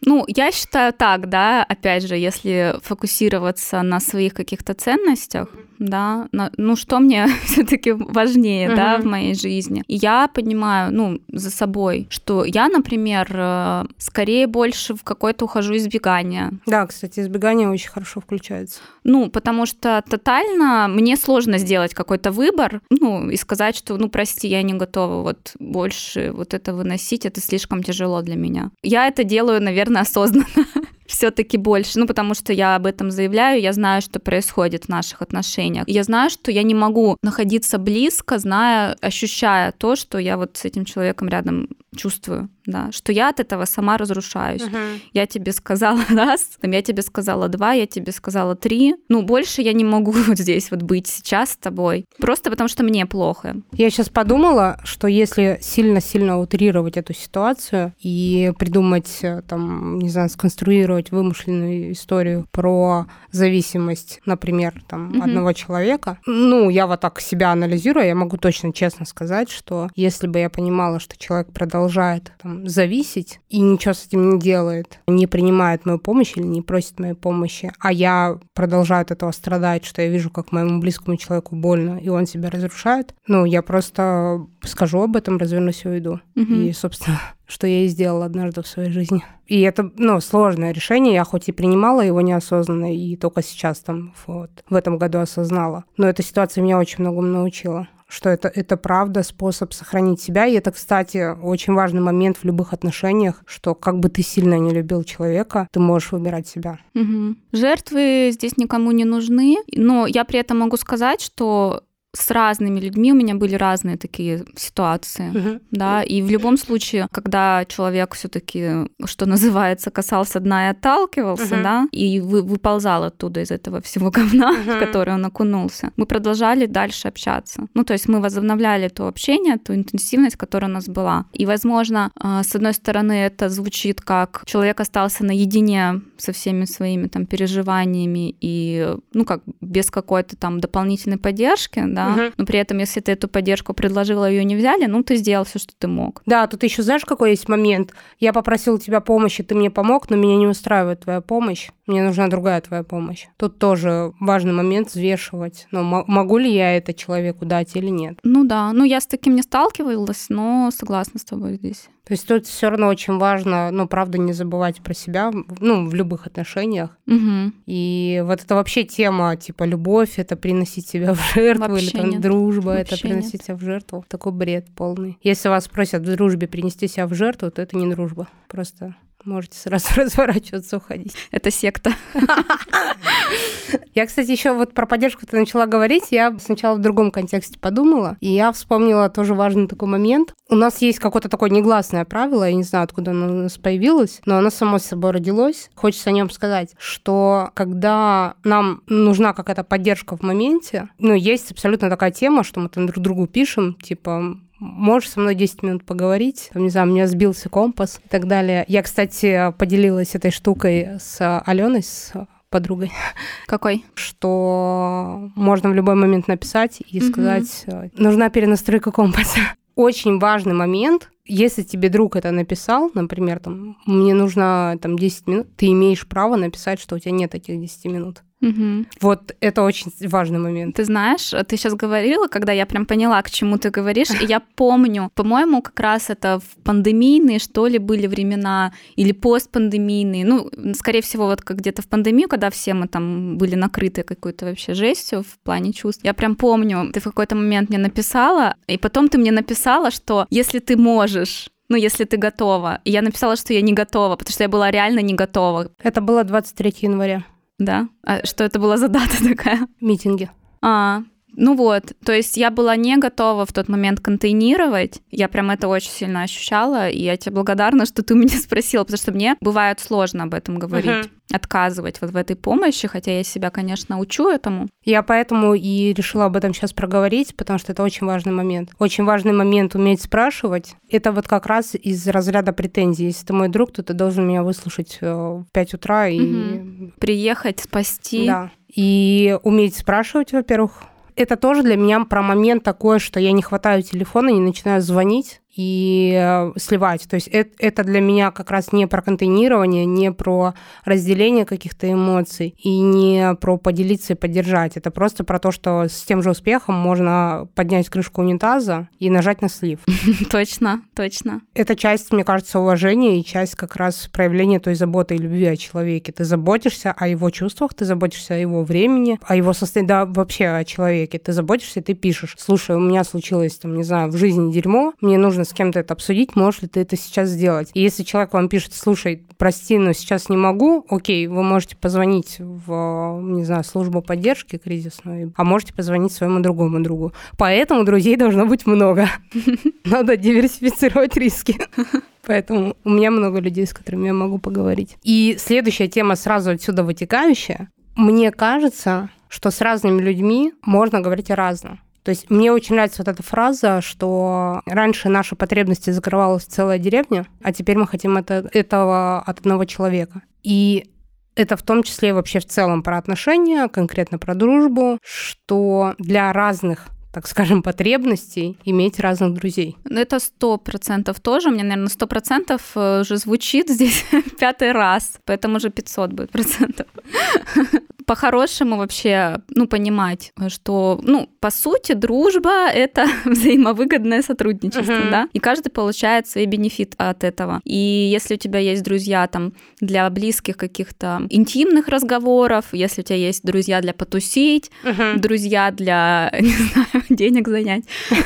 ну, я считаю так, да, опять же, если фокусироваться на своих каких-то ценностях, да, на, ну, что мне все-таки важнее, uh-huh. да, в моей жизни. И я понимаю, ну, за собой, что я, например, э, скорее больше в какое-то ухожу избегание.
Да, кстати, избегание очень хорошо включается.
Ну, потому что тотально мне сложно сделать какой-то выбор, ну, и сказать, что, ну, прости, я не готова вот больше вот это выносить, это слишком тяжело для меня. Я это делаю, наверное, осознанно. все-таки больше, ну, потому что я об этом заявляю, я знаю, что происходит в наших отношениях. Я знаю, что я не могу находиться близко, зная, ощущая то, что я вот с этим человеком рядом чувствую, да, что я от этого сама разрушаюсь.
Мгм.
Я тебе сказала раз, там, я тебе сказала два, я тебе сказала три. Ну, больше я не могу вот здесь вот быть сейчас с тобой. Просто потому что мне плохо.
Я сейчас подумала, что если сильно-сильно утрировать эту ситуацию и придумать, э, там, не знаю, сконструировать вымышленную историю про зависимость, например, там,
Мгм.
одного человека, ну, я вот так себя анализирую, я могу точно честно сказать, что если бы я понимала, что человек продолжает там, зависеть и ничего с этим не делает, не принимает мою помощь или не просит моей помощи, а я продолжаю от этого страдать, что я вижу, как моему близкому человеку больно, и он себя разрушает, ну, я просто скажу об этом, развернусь и уйду.
Мгм.
И, собственно, что я и сделала однажды в своей жизни. И это, ну, сложное решение. Я хоть и принимала его неосознанно, и только сейчас там вот в этом году осознала. Но эта ситуация меня очень многому научила что это, это правда способ сохранить себя. И это, кстати, очень важный момент в любых отношениях, что как бы ты сильно не любил человека, ты можешь выбирать себя.
Мгм. Жертвы здесь никому не нужны, но я при этом могу сказать, что с разными людьми у меня были разные такие ситуации. Да, и в любом случае, когда человек все-таки, что называется, касался дна и отталкивался,
Мгм.
да, и вы, выползал оттуда из этого всего говна, в
Мгм.
которое он окунулся, мы продолжали дальше общаться. Ну, то есть мы возобновляли то общение, ту интенсивность, которая у нас была. И, возможно, а, с одной стороны, это звучит как человек остался наедине со всеми своими там переживаниями и, ну, как без какой-то там дополнительной поддержки, да,
Мгм.
но при этом, если ты эту поддержку предложила, ее не взяли, ну, ты сделал все, что ты мог.
Да, тут еще знаешь, какой есть момент? Я попросил у тебя помощи, ты мне помог, но меня не устраивает твоя помощь. Мне нужна другая твоя помощь. Тут тоже важный момент взвешивать. Ну, мо- могу ли я это человеку дать или нет?
Ну да, ну я с таким не сталкивалась, но согласна с тобой здесь.
То есть тут все равно очень важно, ну, правда, не забывать про себя, ну, в любых отношениях.
Мгм.
И вот это вообще тема, типа, любовь, это приносить себя в жертву, или
Вообще
там
нет.
дружба, это
Вообще
приносить
нет.
себя в жертву. Такой бред полный. Если вас просят в дружбе принести себя в жертву, то это не дружба. Просто можете сразу разворачиваться, уходить.
Это секта.
Я, кстати, еще вот про поддержку ты начала говорить, я сначала в другом контексте подумала, и я вспомнила тоже важный такой момент. У нас есть какое-то такое негласное правило, я не знаю, откуда оно у нас появилось, но оно само собой родилось. Хочется о нем сказать, что когда нам нужна какая-то поддержка в моменте, ну, есть абсолютно такая тема, что мы там друг другу пишем, типа, можешь со мной 10 минут поговорить, там, не знаю, у меня сбился компас и так далее. Я, кстати, поделилась этой штукой с Аленой, с подругой,
Какой?
что можно в любой момент написать и
Мгм.
сказать, э, нужна перенастройка компаса. Очень важный момент, если тебе друг это написал, например, там, мне нужно там 10 минут, ты имеешь право написать, что у тебя нет этих 10 минут.
Мгм.
Вот это очень важный момент.
Ты знаешь, ты сейчас говорила, когда я прям поняла, к чему ты говоришь, и я помню, по-моему, как раз это в пандемийные, что ли, были времена, или постпандемийные, ну, скорее всего, вот как где-то в пандемию, когда все мы там были накрыты какой-то вообще жестью в плане чувств. Я прям помню, ты в какой-то момент мне написала, и потом ты мне написала, что если ты можешь, ну, если ты готова. И я написала, что я не готова, потому что я была реально не готова.
Это было 23 января,
Да? А что это была за дата такая?
митинги.
А, ну вот, то есть я была не готова в тот момент контейнировать. Я прям это очень сильно ощущала, и я тебе благодарна, что ты меня спросила, потому что мне бывает сложно об этом говорить,
Мгм.
отказывать вот в этой помощи, хотя я себя, конечно, учу этому.
Я поэтому и решила об этом сейчас проговорить, потому что это очень важный момент. Очень важный момент уметь спрашивать. Это вот как раз из разряда претензий. Если ты мой друг, то ты должен меня выслушать э, в 5 утра и...
Мгм. Приехать, спасти.
Да. И уметь спрашивать, во-первых. Это тоже для меня про момент такой, что я не хватаю телефона, не начинаю звонить и э, сливать. То есть это, это для меня как раз не про контейнирование, не про разделение каких-то эмоций и не про поделиться и поддержать. Это просто про то, что с тем же успехом можно поднять крышку унитаза и нажать на слив.
Точно, точно.
Это часть, мне кажется, уважения и часть как раз проявления той заботы и любви о человеке. Ты заботишься о его чувствах, ты заботишься о его времени, о его состоянии, да, вообще о человеке. Ты заботишься, ты пишешь. Слушай, у меня случилось, там, не знаю, в жизни дерьмо, мне нужно с кем-то это обсудить, можешь ли ты это сейчас сделать. И если человек вам пишет, слушай, прости, но сейчас не могу, окей, вы можете позвонить в, не знаю, службу поддержки кризисную, а можете позвонить своему другому другу. Поэтому друзей должно быть много. Надо диверсифицировать риски. Поэтому у меня много людей, с которыми я могу поговорить. И следующая тема сразу отсюда вытекающая. Мне кажется, что с разными людьми можно говорить о разном. То есть мне очень нравится вот эта фраза, что раньше наши потребности закрывалась целая деревня, а теперь мы хотим это, этого от одного человека. И это в том числе вообще в целом про отношения, конкретно про дружбу, что для разных так скажем, потребностей иметь разных друзей.
Ну, это сто процентов тоже. У меня, наверное, сто процентов э, уже звучит здесь пятый раз, поэтому уже 500 будет процентов по-хорошему вообще, ну, понимать, что, ну, по сути, дружба — это взаимовыгодное сотрудничество, uh-huh. да, и каждый получает свой бенефит от этого. И если у тебя есть друзья там для близких каких-то интимных разговоров, если у тебя есть друзья для потусить, uh-huh. друзья для, не знаю, денег занять.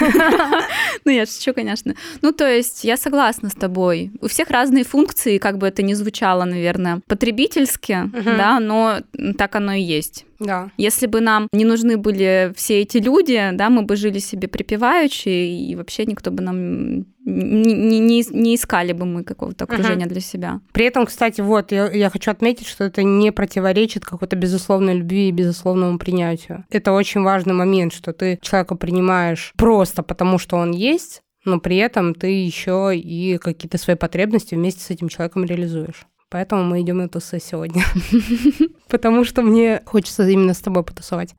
Ну, я шучу, конечно. Ну, то есть я согласна с тобой. У всех разные функции, как бы это ни звучало, наверное, потребительски, да, но так оно оно и есть.
Да.
Если бы нам не нужны были все эти люди, да, мы бы жили себе припеваючи, и вообще никто бы нам не, не, не искали бы мы какого-то окружения uh-huh. для себя.
При этом, кстати, вот я, я хочу отметить, что это не противоречит какой-то безусловной любви и безусловному принятию. Это очень важный момент, что ты человека принимаешь просто потому, что он есть, но при этом ты еще и какие-то свои потребности вместе с этим человеком реализуешь. Поэтому мы идем на тусы сегодня. Потому что мне хочется именно с тобой потусовать.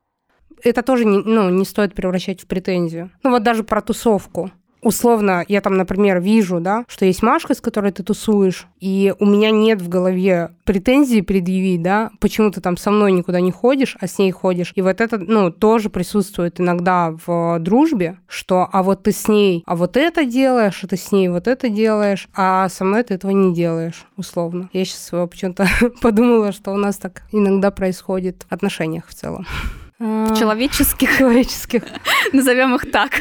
Это тоже не, ну, не стоит превращать в претензию. Ну вот даже про тусовку условно, я там, например, вижу, да, что есть Машка, с которой ты тусуешь, и у меня нет в голове претензий предъявить, да, почему ты там со мной никуда не ходишь, а с ней ходишь. И вот это, ну, тоже присутствует иногда в дружбе, что а вот ты с ней, а вот это делаешь, а ты с ней вот это делаешь, а со мной ты этого не делаешь, условно. Я сейчас почему-то подумала, что у нас так иногда происходит в отношениях в целом.
В человеческих.
Человеческих.
Назовем их так.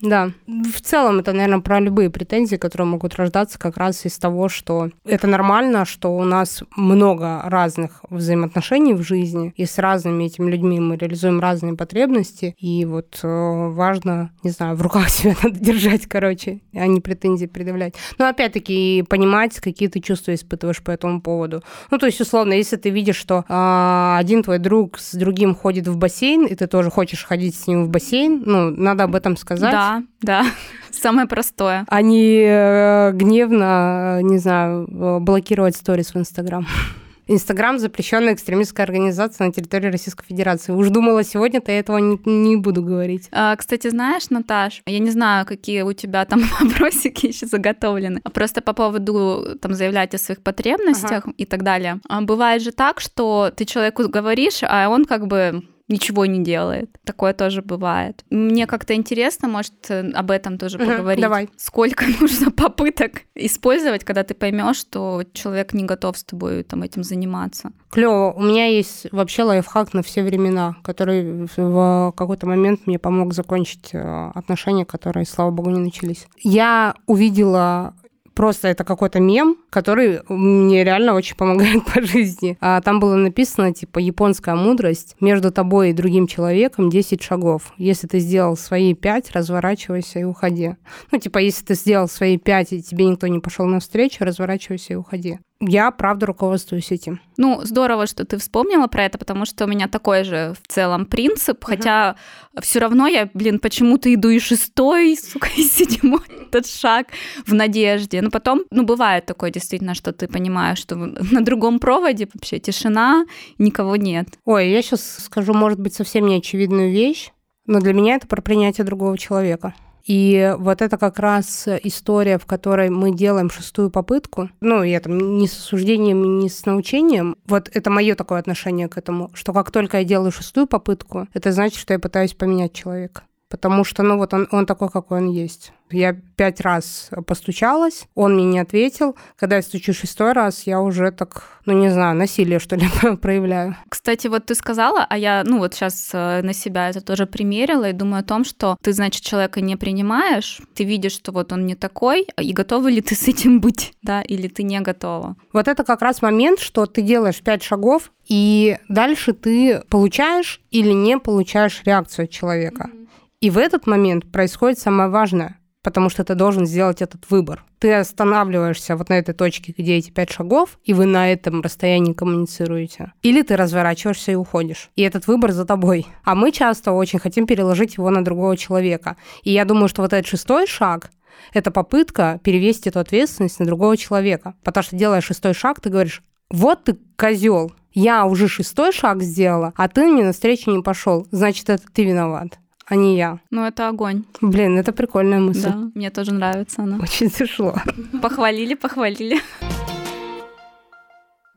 Да. В целом это, наверное, про любые претензии, которые могут рождаться как раз из того, что это нормально, что у нас много разных взаимоотношений в жизни, и с разными этими людьми мы реализуем разные потребности, и вот э, важно, не знаю, в руках себя надо держать, короче, а не претензии предъявлять. Но опять-таки понимать, какие ты чувства испытываешь по этому поводу. Ну, то есть, условно, если ты видишь, что э, один твой друг с другим ходит в бассейн, и ты тоже хочешь ходить с ним в бассейн, ну, надо об этом сказать.
Да, да, Самое простое.
А не э, гневно, не знаю, э, блокировать сторис в Инстаграм. Инстаграм запрещенная экстремистская организация на территории Российской Федерации. Уж думала, сегодня-то я этого не, не буду говорить.
А, кстати, знаешь, Наташ, я не знаю, какие у тебя там вопросики еще заготовлены. Просто по поводу там заявлять о своих потребностях ага. и так далее. А, бывает же так, что ты человеку говоришь, а он как бы ничего не делает. Такое тоже бывает. Мне как-то интересно, может, об этом тоже угу, поговорить.
Давай.
Сколько нужно попыток использовать, когда ты поймешь, что человек не готов с тобой там этим заниматься.
Клево. У меня есть вообще лайфхак на все времена, который в какой-то момент мне помог закончить э, отношения, которые, слава богу, не начались. Я увидела Просто это какой-то мем, который мне реально очень помогает по жизни. А там было написано, типа, японская мудрость. Между тобой и другим человеком 10 шагов. Если ты сделал свои 5, разворачивайся и уходи. Ну, типа, если ты сделал свои 5, и тебе никто не пошел навстречу, разворачивайся и уходи я правда руководствуюсь этим.
Ну, здорово, что ты вспомнила про это, потому что у меня такой же в целом принцип, uh-huh. хотя все равно я, блин, почему-то иду и шестой, сука, и седьмой этот шаг в надежде. Но потом, ну, бывает такое действительно, что ты понимаешь, что на другом проводе вообще тишина, никого нет.
Ой, я сейчас скажу, может быть, совсем неочевидную вещь, но для меня это про принятие другого человека. И вот это как раз история, в которой мы делаем шестую попытку. Ну, я там не с осуждением, не с научением. Вот это мое такое отношение к этому, что как только я делаю шестую попытку, это значит, что я пытаюсь поменять человека. Потому что, ну вот он, он такой, какой он есть. Я пять раз постучалась, он мне не ответил. Когда я стучу шестой раз, я уже так, ну не знаю, насилие, что ли, проявляю.
Кстати, вот ты сказала, а я, ну вот сейчас э, на себя это тоже примерила и думаю о том, что ты, значит, человека не принимаешь, ты видишь, что вот он не такой, и готова ли ты с этим быть, да, или ты не готова.
Вот это как раз момент, что ты делаешь пять шагов, и дальше ты получаешь или не получаешь реакцию человека. Mm-hmm. И в этот момент происходит самое важное потому что ты должен сделать этот выбор. Ты останавливаешься вот на этой точке, где эти пять шагов, и вы на этом расстоянии коммуницируете. Или ты разворачиваешься и уходишь. И этот выбор за тобой. А мы часто очень хотим переложить его на другого человека. И я думаю, что вот этот шестой шаг, это попытка перевесить эту ответственность на другого человека. Потому что делая шестой шаг, ты говоришь, вот ты козел, я уже шестой шаг сделала, а ты мне навстречу не пошел. Значит, это ты виноват а не я.
Ну, это огонь.
Блин, это прикольная мысль.
Да, мне тоже нравится она.
Очень зашло.
Похвалили, похвалили.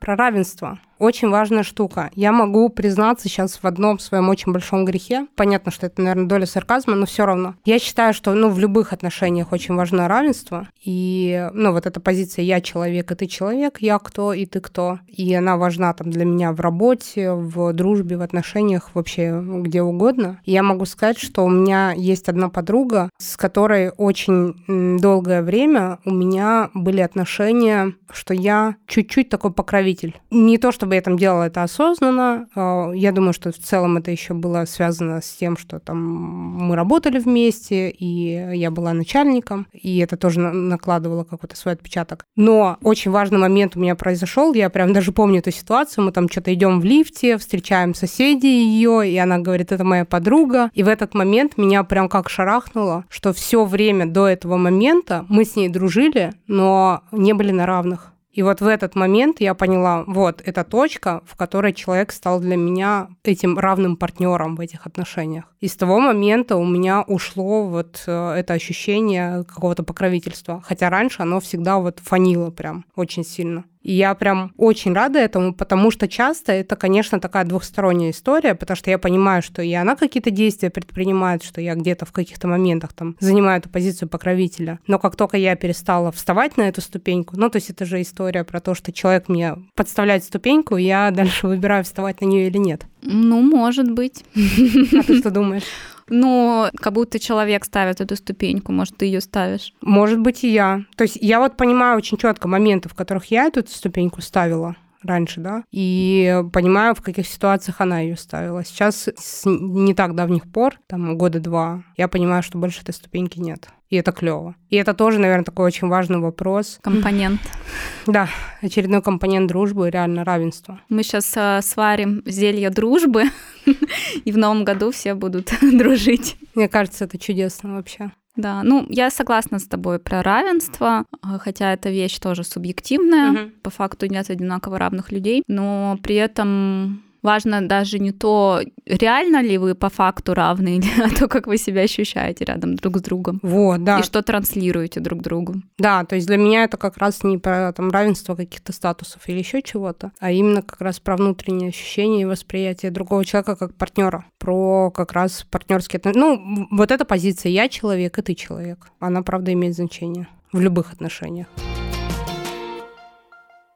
Про равенство очень важная штука. Я могу признаться сейчас в одном своем очень большом грехе. Понятно, что это, наверное, доля сарказма, но все равно. Я считаю, что ну, в любых отношениях очень важно равенство. И ну, вот эта позиция «я человек, и ты человек», «я кто, и ты кто». И она важна там для меня в работе, в дружбе, в отношениях, вообще где угодно. И я могу сказать, что у меня есть одна подруга, с которой очень долгое время у меня были отношения, что я чуть-чуть такой покровитель. Не то, чтобы я там делала это осознанно. А, я думаю, что в целом это еще было связано с тем, что там мы работали вместе, и я была начальником, и это тоже накладывало какой-то свой отпечаток. Но очень важный момент у меня произошел. Я прям даже помню эту ситуацию. Мы там что-то идем в лифте, встречаем соседей ее, и она говорит, это моя подруга. И в этот момент меня прям как шарахнуло, что все время до этого момента мы с ней дружили, но не были на равных. И вот в этот момент я поняла, вот, это точка, в которой человек стал для меня этим равным партнером в этих отношениях. И с того момента у меня ушло вот э, это ощущение какого-то покровительства. Хотя раньше оно всегда вот фанило прям очень сильно. И я прям очень рада этому, потому что часто это, конечно, такая двухсторонняя история, потому что я понимаю, что и она какие-то действия предпринимает, что я где-то в каких-то моментах там занимаю эту позицию покровителя. Но как только я перестала вставать на эту ступеньку, ну, то есть это же история про то, что человек мне подставляет ступеньку, и я дальше выбираю вставать на нее или нет.
Ну, может быть.
А ты что думаешь?
Ну, как будто человек ставит эту ступеньку, может, ты ее ставишь.
Может быть, и я. То есть я вот понимаю очень четко моменты, в которых я эту ступеньку ставила раньше, да, и понимаю, в каких ситуациях она ее ставила. Сейчас с не так давних пор, там года два, я понимаю, что больше этой ступеньки нет. И это клево. И это тоже, наверное, такой очень важный вопрос.
Компонент.
Да, очередной компонент дружбы, реально равенство.
Мы сейчас э, сварим зелье дружбы, и в новом году все будут дружить.
Мне кажется, это чудесно вообще.
Да, ну я согласна с тобой про равенство, а, хотя эта вещь тоже субъективная, угу. по факту нет одинаково равных людей, но при этом важно даже не то, реально ли вы по факту равны, а то, как вы себя ощущаете рядом друг с другом.
Вот, да.
И что транслируете друг другу.
Да, то есть для меня это как раз не про там, равенство каких-то статусов или еще чего-то, а именно как раз про внутреннее ощущение и восприятие другого человека как партнера, про как раз партнерские отношения. Ну, вот эта позиция «я человек, и ты человек», она, правда, имеет значение в любых отношениях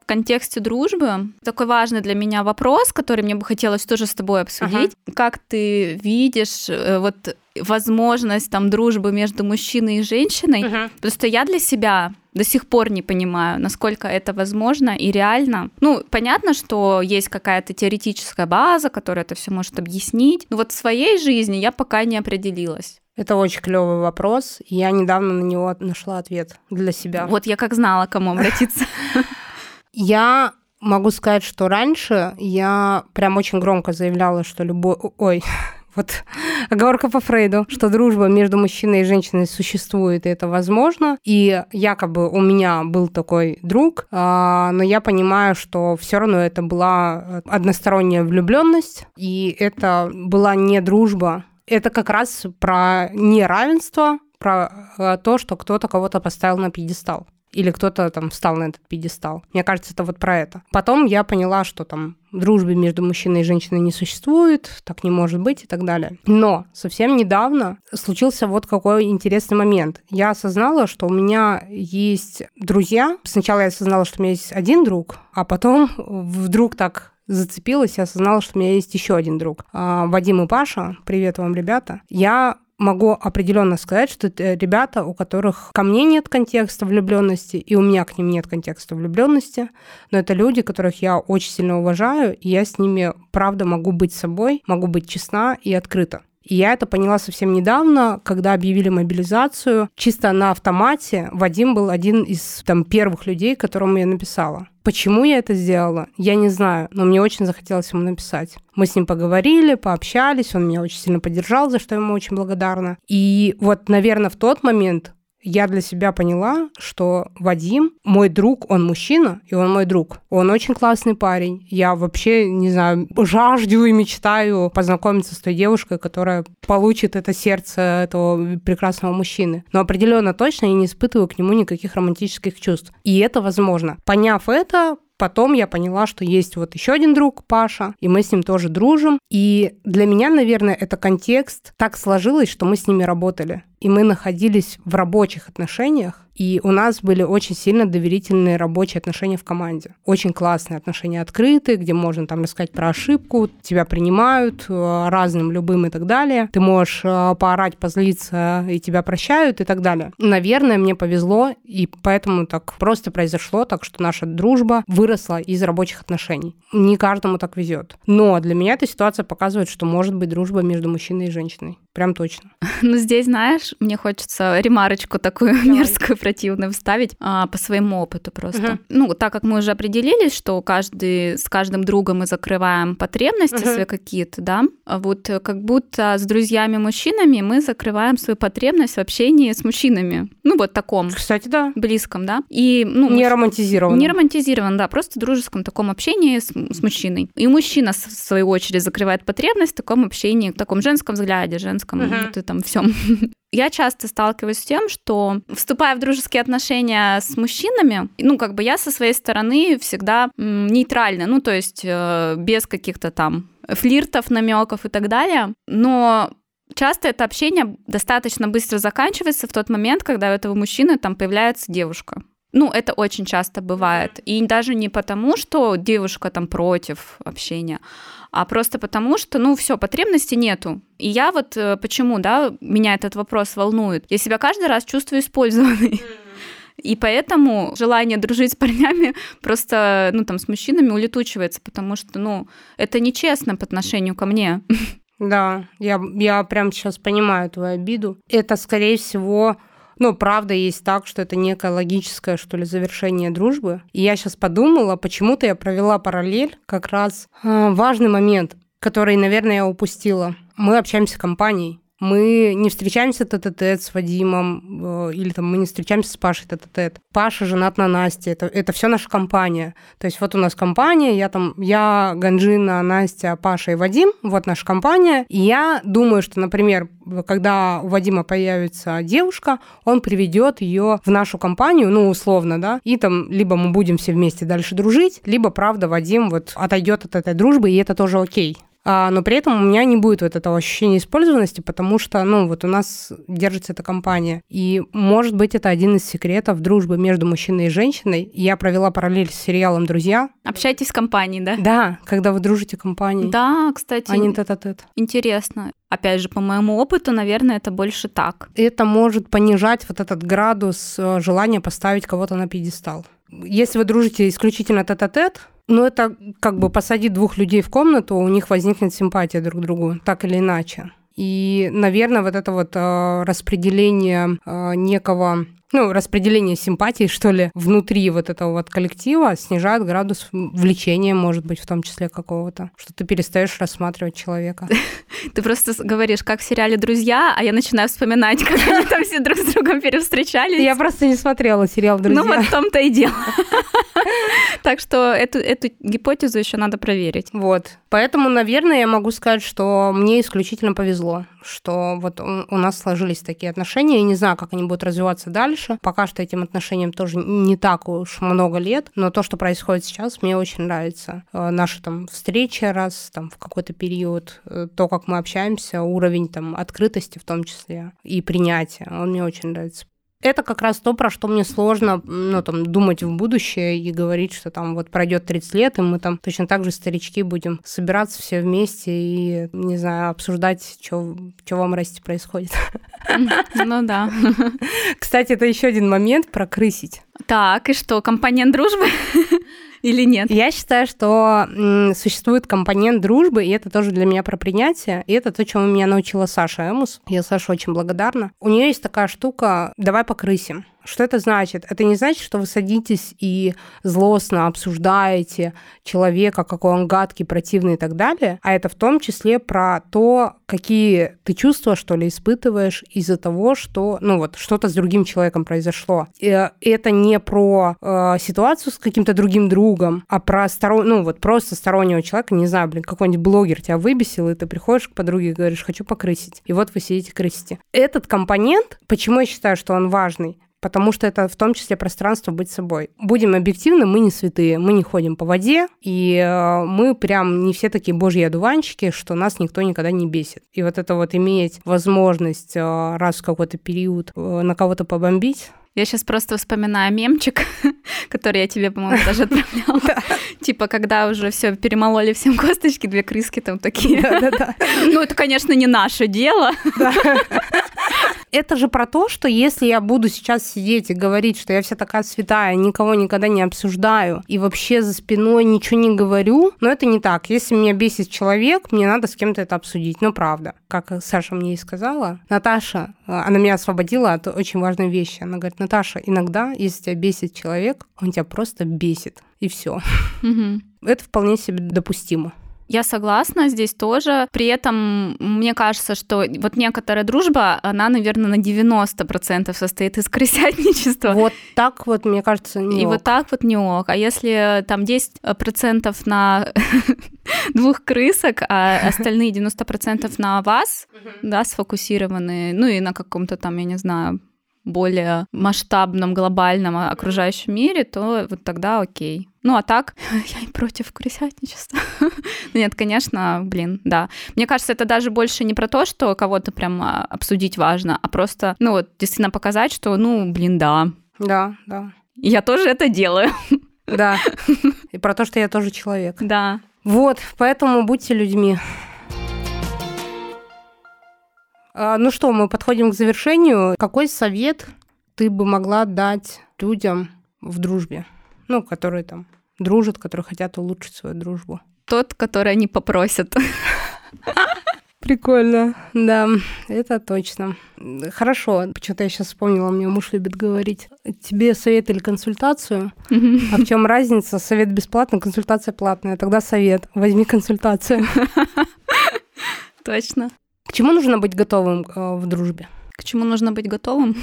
контексте дружбы такой важный для меня вопрос, который мне бы хотелось тоже с тобой обсудить. Ага. Как ты видишь э, вот возможность там дружбы между мужчиной и женщиной? Ага. Что я для себя до сих пор не понимаю, насколько это возможно и реально. Ну, понятно, что есть какая-то теоретическая база, которая это все может объяснить, но вот в своей жизни я пока не определилась.
Это очень клевый вопрос. Я недавно на него нашла ответ для себя.
Вот я как знала, к кому обратиться.
Я могу сказать, что раньше я прям очень громко заявляла, что любой... Ой, вот оговорка по Фрейду, что дружба между мужчиной и женщиной существует, и это возможно. И якобы у меня был такой друг, а, но я понимаю, что все равно это была односторонняя влюбленность, и это была не дружба. Это как раз про неравенство, про а, то, что кто-то кого-то поставил на пьедестал или кто-то там встал на этот пьедестал. Мне кажется, это вот про это. Потом я поняла, что там дружбы между мужчиной и женщиной не существует, так не может быть и так далее. Но совсем недавно случился вот какой интересный момент. Я осознала, что у меня есть друзья. Сначала я осознала, что у меня есть один друг, а потом вдруг так зацепилась и осознала, что у меня есть еще один друг. А, Вадим и Паша, привет вам, ребята. Я могу определенно сказать, что это ребята, у которых ко мне нет контекста влюбленности, и у меня к ним нет контекста влюбленности, но это люди, которых я очень сильно уважаю, и я с ними, правда, могу быть собой, могу быть честна и открыта. И я это поняла совсем недавно, когда объявили мобилизацию. Чисто на автомате Вадим был один из там, первых людей, которому я написала. Почему я это сделала, я не знаю, но мне очень захотелось ему написать. Мы с ним поговорили, пообщались, он меня очень сильно поддержал, за что ему очень благодарна. И вот, наверное, в тот момент я для себя поняла, что Вадим, мой друг, он мужчина, и он мой друг. Он очень классный парень. Я вообще, не знаю, жажду и мечтаю познакомиться с той девушкой, которая получит это сердце этого прекрасного мужчины. Но определенно точно я не испытываю к нему никаких романтических чувств. И это возможно. Поняв это, Потом я поняла, что есть вот еще один друг, Паша, и мы с ним тоже дружим. И для меня, наверное, это контекст так сложилось, что мы с ними работали. И мы находились в рабочих отношениях, и у нас были очень сильно доверительные рабочие отношения в команде. Очень классные отношения открытые, где можно там рассказать про ошибку, тебя принимают э, разным, любым и так далее. Ты можешь э, поорать, позлиться, и тебя прощают и так далее. Наверное, мне повезло, и поэтому так просто произошло, так что наша дружба выросла из рабочих отношений. Не каждому так везет. Но для меня эта ситуация показывает, что может быть дружба между мужчиной и женщиной. Прям точно.
Ну, здесь, знаешь, мне хочется ремарочку такую Давай. мерзкую, противную вставить а, по своему опыту просто. Угу. Ну, так как мы уже определились, что каждый с каждым другом мы закрываем потребности угу. свои какие-то, да, а вот как будто с друзьями-мужчинами мы закрываем свою потребность в общении с мужчинами. Ну, вот таком.
Кстати, да.
Близком, да. И, ну,
не романтизирован.
Не романтизирован, да, просто дружеском таком общении с, с мужчиной. И мужчина, в свою очередь, закрывает потребность в таком общении, в таком женском взгляде, женском uh-huh. вот этом всем. Я часто сталкиваюсь с тем, что вступая в дружеские отношения с мужчинами, ну, как бы я со своей стороны всегда нейтральна, ну, то есть э, без каких-то там флиртов, намеков и так далее. Но часто это общение достаточно быстро заканчивается в тот момент, когда у этого мужчины там появляется девушка. Ну, это очень часто бывает. И даже не потому, что девушка там против общения, а просто потому, что, ну, все, потребности нету. И я вот э, почему, да, меня этот вопрос волнует. Я себя каждый раз чувствую использованной. И поэтому желание дружить с парнями просто, ну, там, с мужчинами улетучивается, потому что, ну, это нечестно по отношению ко мне.
Да, я, я прям сейчас понимаю твою обиду. Это, скорее всего, ну, правда, есть так, что это некое логическое, что ли, завершение дружбы. И я сейчас подумала, почему-то я провела параллель, как раз э, важный момент, который, наверное, я упустила. Мы общаемся компанией мы не встречаемся тет-а-тет с Вадимом, э, или там мы не встречаемся с Пашей тет-а-тет. Паша женат на Насте, это, это все наша компания. То есть вот у нас компания, я там, я, Ганжина, Настя, Паша и Вадим, вот наша компания. И я думаю, что, например, когда у Вадима появится девушка, он приведет ее в нашу компанию, ну, условно, да, и там либо мы будем все вместе дальше дружить, либо, правда, Вадим вот отойдет от этой дружбы, и это тоже окей. А, но при этом у меня не будет вот этого ощущения использованности, потому что, ну, вот у нас держится эта компания. И, может быть, это один из секретов дружбы между мужчиной и женщиной. Я провела параллель с сериалом «Друзья».
Общайтесь с компанией, да?
Да, когда вы дружите компанией.
Да, кстати.
А не тет-а-тет.
Интересно. Опять же, по моему опыту, наверное, это больше так.
Это может понижать вот этот градус э, желания поставить кого-то на пьедестал. Если вы дружите исключительно тет-а-тет, ну, это как бы посадить двух людей в комнату, у них возникнет симпатия друг к другу, так или иначе. И, наверное, вот это вот э, распределение э, некого ну, распределение симпатии, что ли, внутри вот этого вот коллектива снижает градус влечения, может быть, в том числе какого-то, что ты перестаешь рассматривать человека.
Ты просто говоришь, как в сериале «Друзья», а я начинаю вспоминать, как они там все друг с другом перевстречались.
Я просто не смотрела сериал «Друзья».
Ну вот в том-то и дело. Так что эту, эту гипотезу еще надо проверить.
Вот. Поэтому, наверное, я могу сказать, что мне исключительно повезло, что вот у нас сложились такие отношения. Я не знаю, как они будут развиваться дальше. Пока что этим отношениям тоже не так уж много лет, но то, что происходит сейчас, мне очень нравится. Э, наши там встречи раз там в какой-то период, э, то, как мы общаемся, уровень там открытости в том числе и принятия, он мне очень нравится. Это как раз то, про что мне сложно, ну, там, думать в будущее и говорить, что там вот пройдет 30 лет, и мы там точно так же старички будем собираться все вместе и, не знаю, обсуждать, что в Амресте происходит.
Ну да.
Кстати, это еще один момент про крысить.
Так, и что, компонент дружбы? Или нет?
Я считаю, что существует компонент дружбы, и это тоже для меня про принятие. И это то, чему меня научила Саша Эмус. Я Саше очень благодарна. У нее есть такая штука «давай покрысим». Что это значит? Это не значит, что вы садитесь и злостно обсуждаете человека, какой он гадкий, противный и так далее, а это в том числе про то, какие ты чувства, что ли, испытываешь из-за того, что, ну вот, что-то с другим человеком произошло. И это не про э, ситуацию с каким-то другим другом, а про сторон, ну вот просто стороннего человека, не знаю, блин, какой-нибудь блогер тебя выбесил, и ты приходишь к подруге и говоришь, хочу покрысить. И вот вы сидите крысите. Этот компонент, почему я считаю, что он важный? Потому что это в том числе пространство быть собой. Будем объективны, мы не святые, мы не ходим по воде, и э, мы прям не все такие божьи одуванчики, что нас никто никогда не бесит. И вот это вот иметь возможность э, раз в какой-то период э, на кого-то побомбить,
я сейчас просто вспоминаю мемчик, который я тебе, по-моему, даже отправляла. Типа, когда уже все перемололи всем косточки, две крыски там такие. Ну, это, конечно, не наше дело.
Это же про то, что если я буду сейчас сидеть и говорить, что я вся такая святая, никого никогда не обсуждаю, и вообще за спиной ничего не говорю, но это не так. Если меня бесит человек, мне надо с кем-то это обсудить. Ну, правда. Как Саша мне и сказала, Наташа, э, она меня освободила от очень важной вещи. Она говорит, Наташа, иногда, если тебя бесит человек, он тебя просто бесит, и все. Это вполне себе допустимо.
Я согласна здесь тоже. При этом мне кажется, что вот некоторая дружба, она, наверное, на 90% состоит из крысятничества.
Вот так вот, мне кажется, не
И
ок.
вот так вот не ок. А если там 10% на двух крысок, а остальные 90% на вас, да, сфокусированы, ну и на каком-то там, я не знаю, более масштабном, глобальном окружающем мире, то вот тогда окей. Ну, а так, я и против крысятничества. Нет, конечно, блин, да. Мне кажется, это даже больше не про то, что кого-то прям а, обсудить важно, а просто, ну, вот, действительно показать, что, ну, блин, да.
Да, да.
Я тоже это делаю.
Да. И про то, что я тоже человек.
Да.
Вот, поэтому будьте людьми. А, ну что, мы подходим к завершению. Какой совет ты бы могла дать людям в дружбе? Ну, которые там дружат, которые хотят улучшить свою дружбу.
Тот, который они попросят.
Прикольно, да, это точно. Хорошо, почему-то я сейчас вспомнила, мне муж любит говорить. Тебе совет или консультацию? А в чем разница? Совет бесплатный, консультация платная. Тогда совет. Возьми консультацию.
Точно.
К чему нужно быть готовым э, в дружбе?
К чему нужно быть готовым?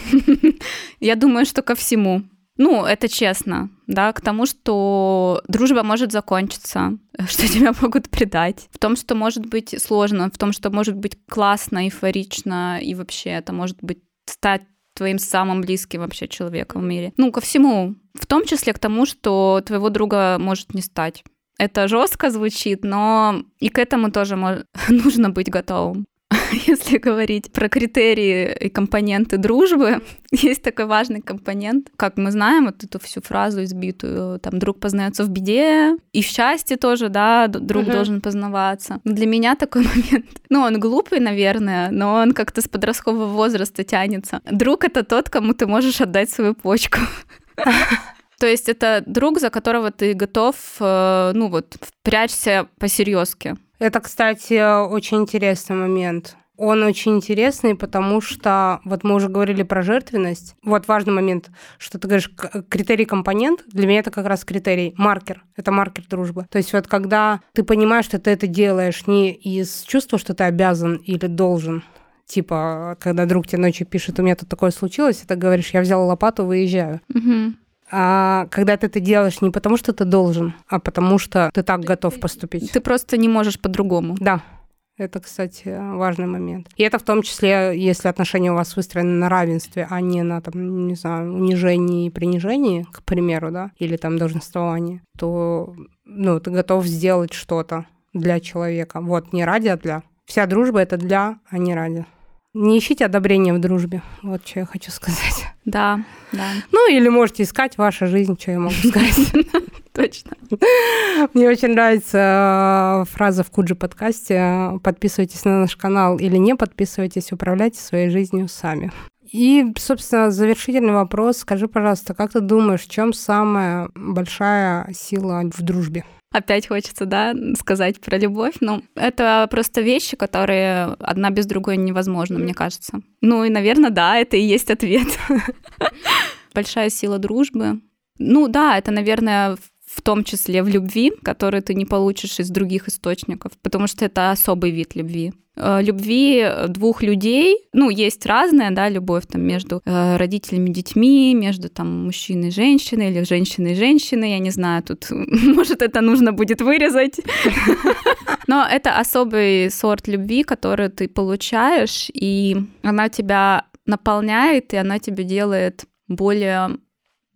Я думаю, что ко всему. Ну, это честно, да, к тому, что дружба может закончиться, что тебя могут предать, в том, что может быть сложно, в том, что может быть классно, эйфорично, и вообще это может быть стать твоим самым близким вообще человеком в мире. Ну, ко всему, в том числе к тому, что твоего друга может не стать. Это жестко звучит, но и к этому тоже нужно быть готовым. если говорить про критерии и компоненты дружбы, есть такой важный компонент, как мы знаем, вот эту всю фразу избитую, там, друг познается в беде, и в счастье тоже, да, друг uh-huh. должен познаваться. Для меня такой момент, ну, он глупый, наверное, но он как-то с подросткового возраста тянется. Друг — это тот, кому ты можешь отдать свою почку. То есть это друг, за которого ты готов, э, ну вот, впрячься по-серьезки.
Это, кстати, очень интересный момент. Он очень интересный, потому что, вот мы уже говорили про жертвенность. Вот важный момент, что ты говоришь, критерий-компонент, для меня это как раз критерий, маркер. Это маркер дружбы. То есть вот когда ты понимаешь, что ты это делаешь не из чувства, что ты обязан или должен, типа, когда друг тебе ночью пишет, у меня тут такое случилось, и ты говоришь, я взял лопату, выезжаю.
Угу.
А когда ты это делаешь не потому, что ты должен, а потому что ты так готов поступить.
Ты просто не можешь по-другому.
Да. Это, кстати, важный момент. И это в том числе, если отношения у вас выстроены на равенстве, а не на, там, не знаю, унижении и принижении, к примеру, да, или там долженствовании, то, ну, ты готов сделать что-то для человека. Вот, не ради, а для. Вся дружба — это для, а не ради. Не ищите одобрения в дружбе. Вот что я хочу сказать.
Да, да.
Ну, или можете искать ваша жизнь, что я могу сказать.
Точно.
Мне очень нравится э, фраза в Куджи подкасте «Подписывайтесь на наш канал или не подписывайтесь, управляйте своей жизнью сами». И, собственно, завершительный вопрос. Скажи, пожалуйста, как ты думаешь, в чем самая большая сила в дружбе?
Опять хочется, да, сказать про любовь. Ну, это просто вещи, которые одна без другой невозможно, мне кажется. Ну и, наверное, да, это и есть ответ. Большая сила дружбы. Ну да, это, наверное, в том числе в любви, которую ты не получишь из других источников, потому что это особый вид любви. Э, любви двух людей, ну, есть разная, да, любовь там между э, родителями детьми, между там мужчиной и женщиной или женщиной и женщиной, я не знаю, тут, может, это нужно будет вырезать. Но это особый сорт любви, который ты получаешь, и она тебя наполняет, и она тебя делает более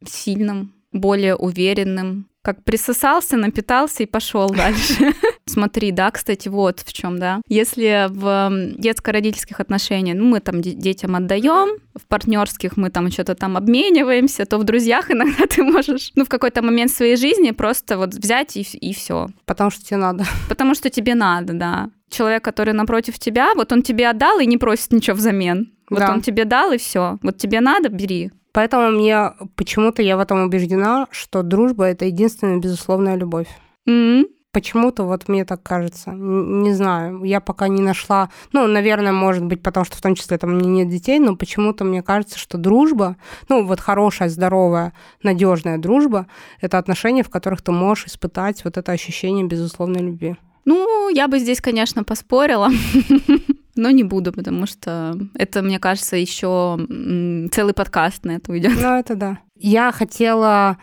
сильным, более уверенным, как присосался, напитался и пошел дальше. Смотри, да, кстати, вот в чем, да. Если в детско-родительских отношениях, ну, мы там детям отдаем, в партнерских мы там что-то там обмениваемся, то в друзьях иногда ты можешь, ну, в какой-то момент своей жизни просто вот взять и, и все.
Потому что тебе надо.
Потому что тебе надо, да. Человек, который напротив тебя, вот он тебе отдал и не просит ничего взамен. Вот да. он тебе дал, и все. Вот тебе надо, бери.
Поэтому мне почему-то я в этом убеждена, что дружба это единственная безусловная любовь.
Mm-hmm.
Почему-то вот мне так кажется. Не знаю, я пока не нашла. Ну, наверное, может быть, потому что в том числе там у меня нет детей, но почему-то мне кажется, что дружба, ну, вот хорошая, здоровая, надежная дружба, это отношения, в которых ты можешь испытать вот это ощущение безусловной любви.
Ну, я бы здесь, конечно, поспорила. но не буду, потому что это, мне кажется, еще целый подкаст на это уйдет.
Ну, это да. Я хотела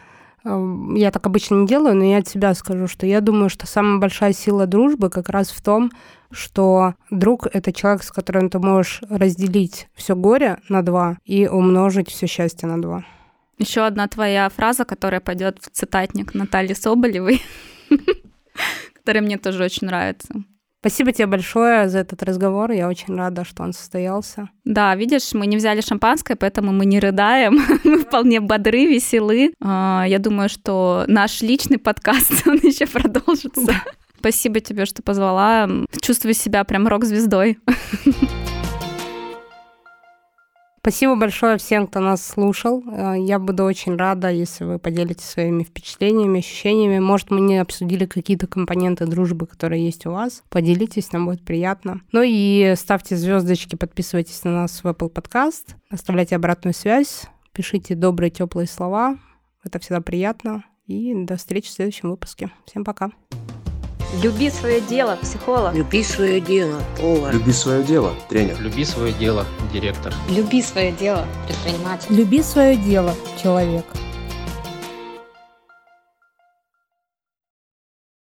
э, я так обычно не делаю, но я от себя скажу, что я думаю, что самая большая сила дружбы как раз в том, что друг — это человек, с которым ты можешь разделить все горе на два и умножить все счастье на два.
Еще одна твоя фраза, которая пойдет в цитатник Натальи Соболевой, которая мне тоже очень нравится.
Спасибо тебе большое за этот разговор. Я очень рада, что он состоялся.
Да, видишь, мы не взяли шампанское, поэтому мы не рыдаем. мы вполне бодры, веселы. А, я думаю, что наш личный подкаст, он еще продолжится. Спасибо тебе, что позвала. Чувствую себя прям рок-звездой.
Спасибо большое всем, кто нас слушал. Э, я буду очень рада, если вы поделитесь своими впечатлениями, ощущениями. Может, мы не обсудили какие-то компоненты дружбы, которые есть у вас. Поделитесь, нам будет приятно. Ну и ставьте звездочки, подписывайтесь на нас в Apple Podcast, оставляйте обратную связь, пишите добрые, теплые слова. Это всегда приятно. И до встречи в следующем выпуске. Всем пока.
Люби свое дело, психолог.
Люби свое дело, повар.
Люби свое дело, тренер. Люби свое дело, директор.
Люби свое дело, предприниматель.
Люби свое дело, человек.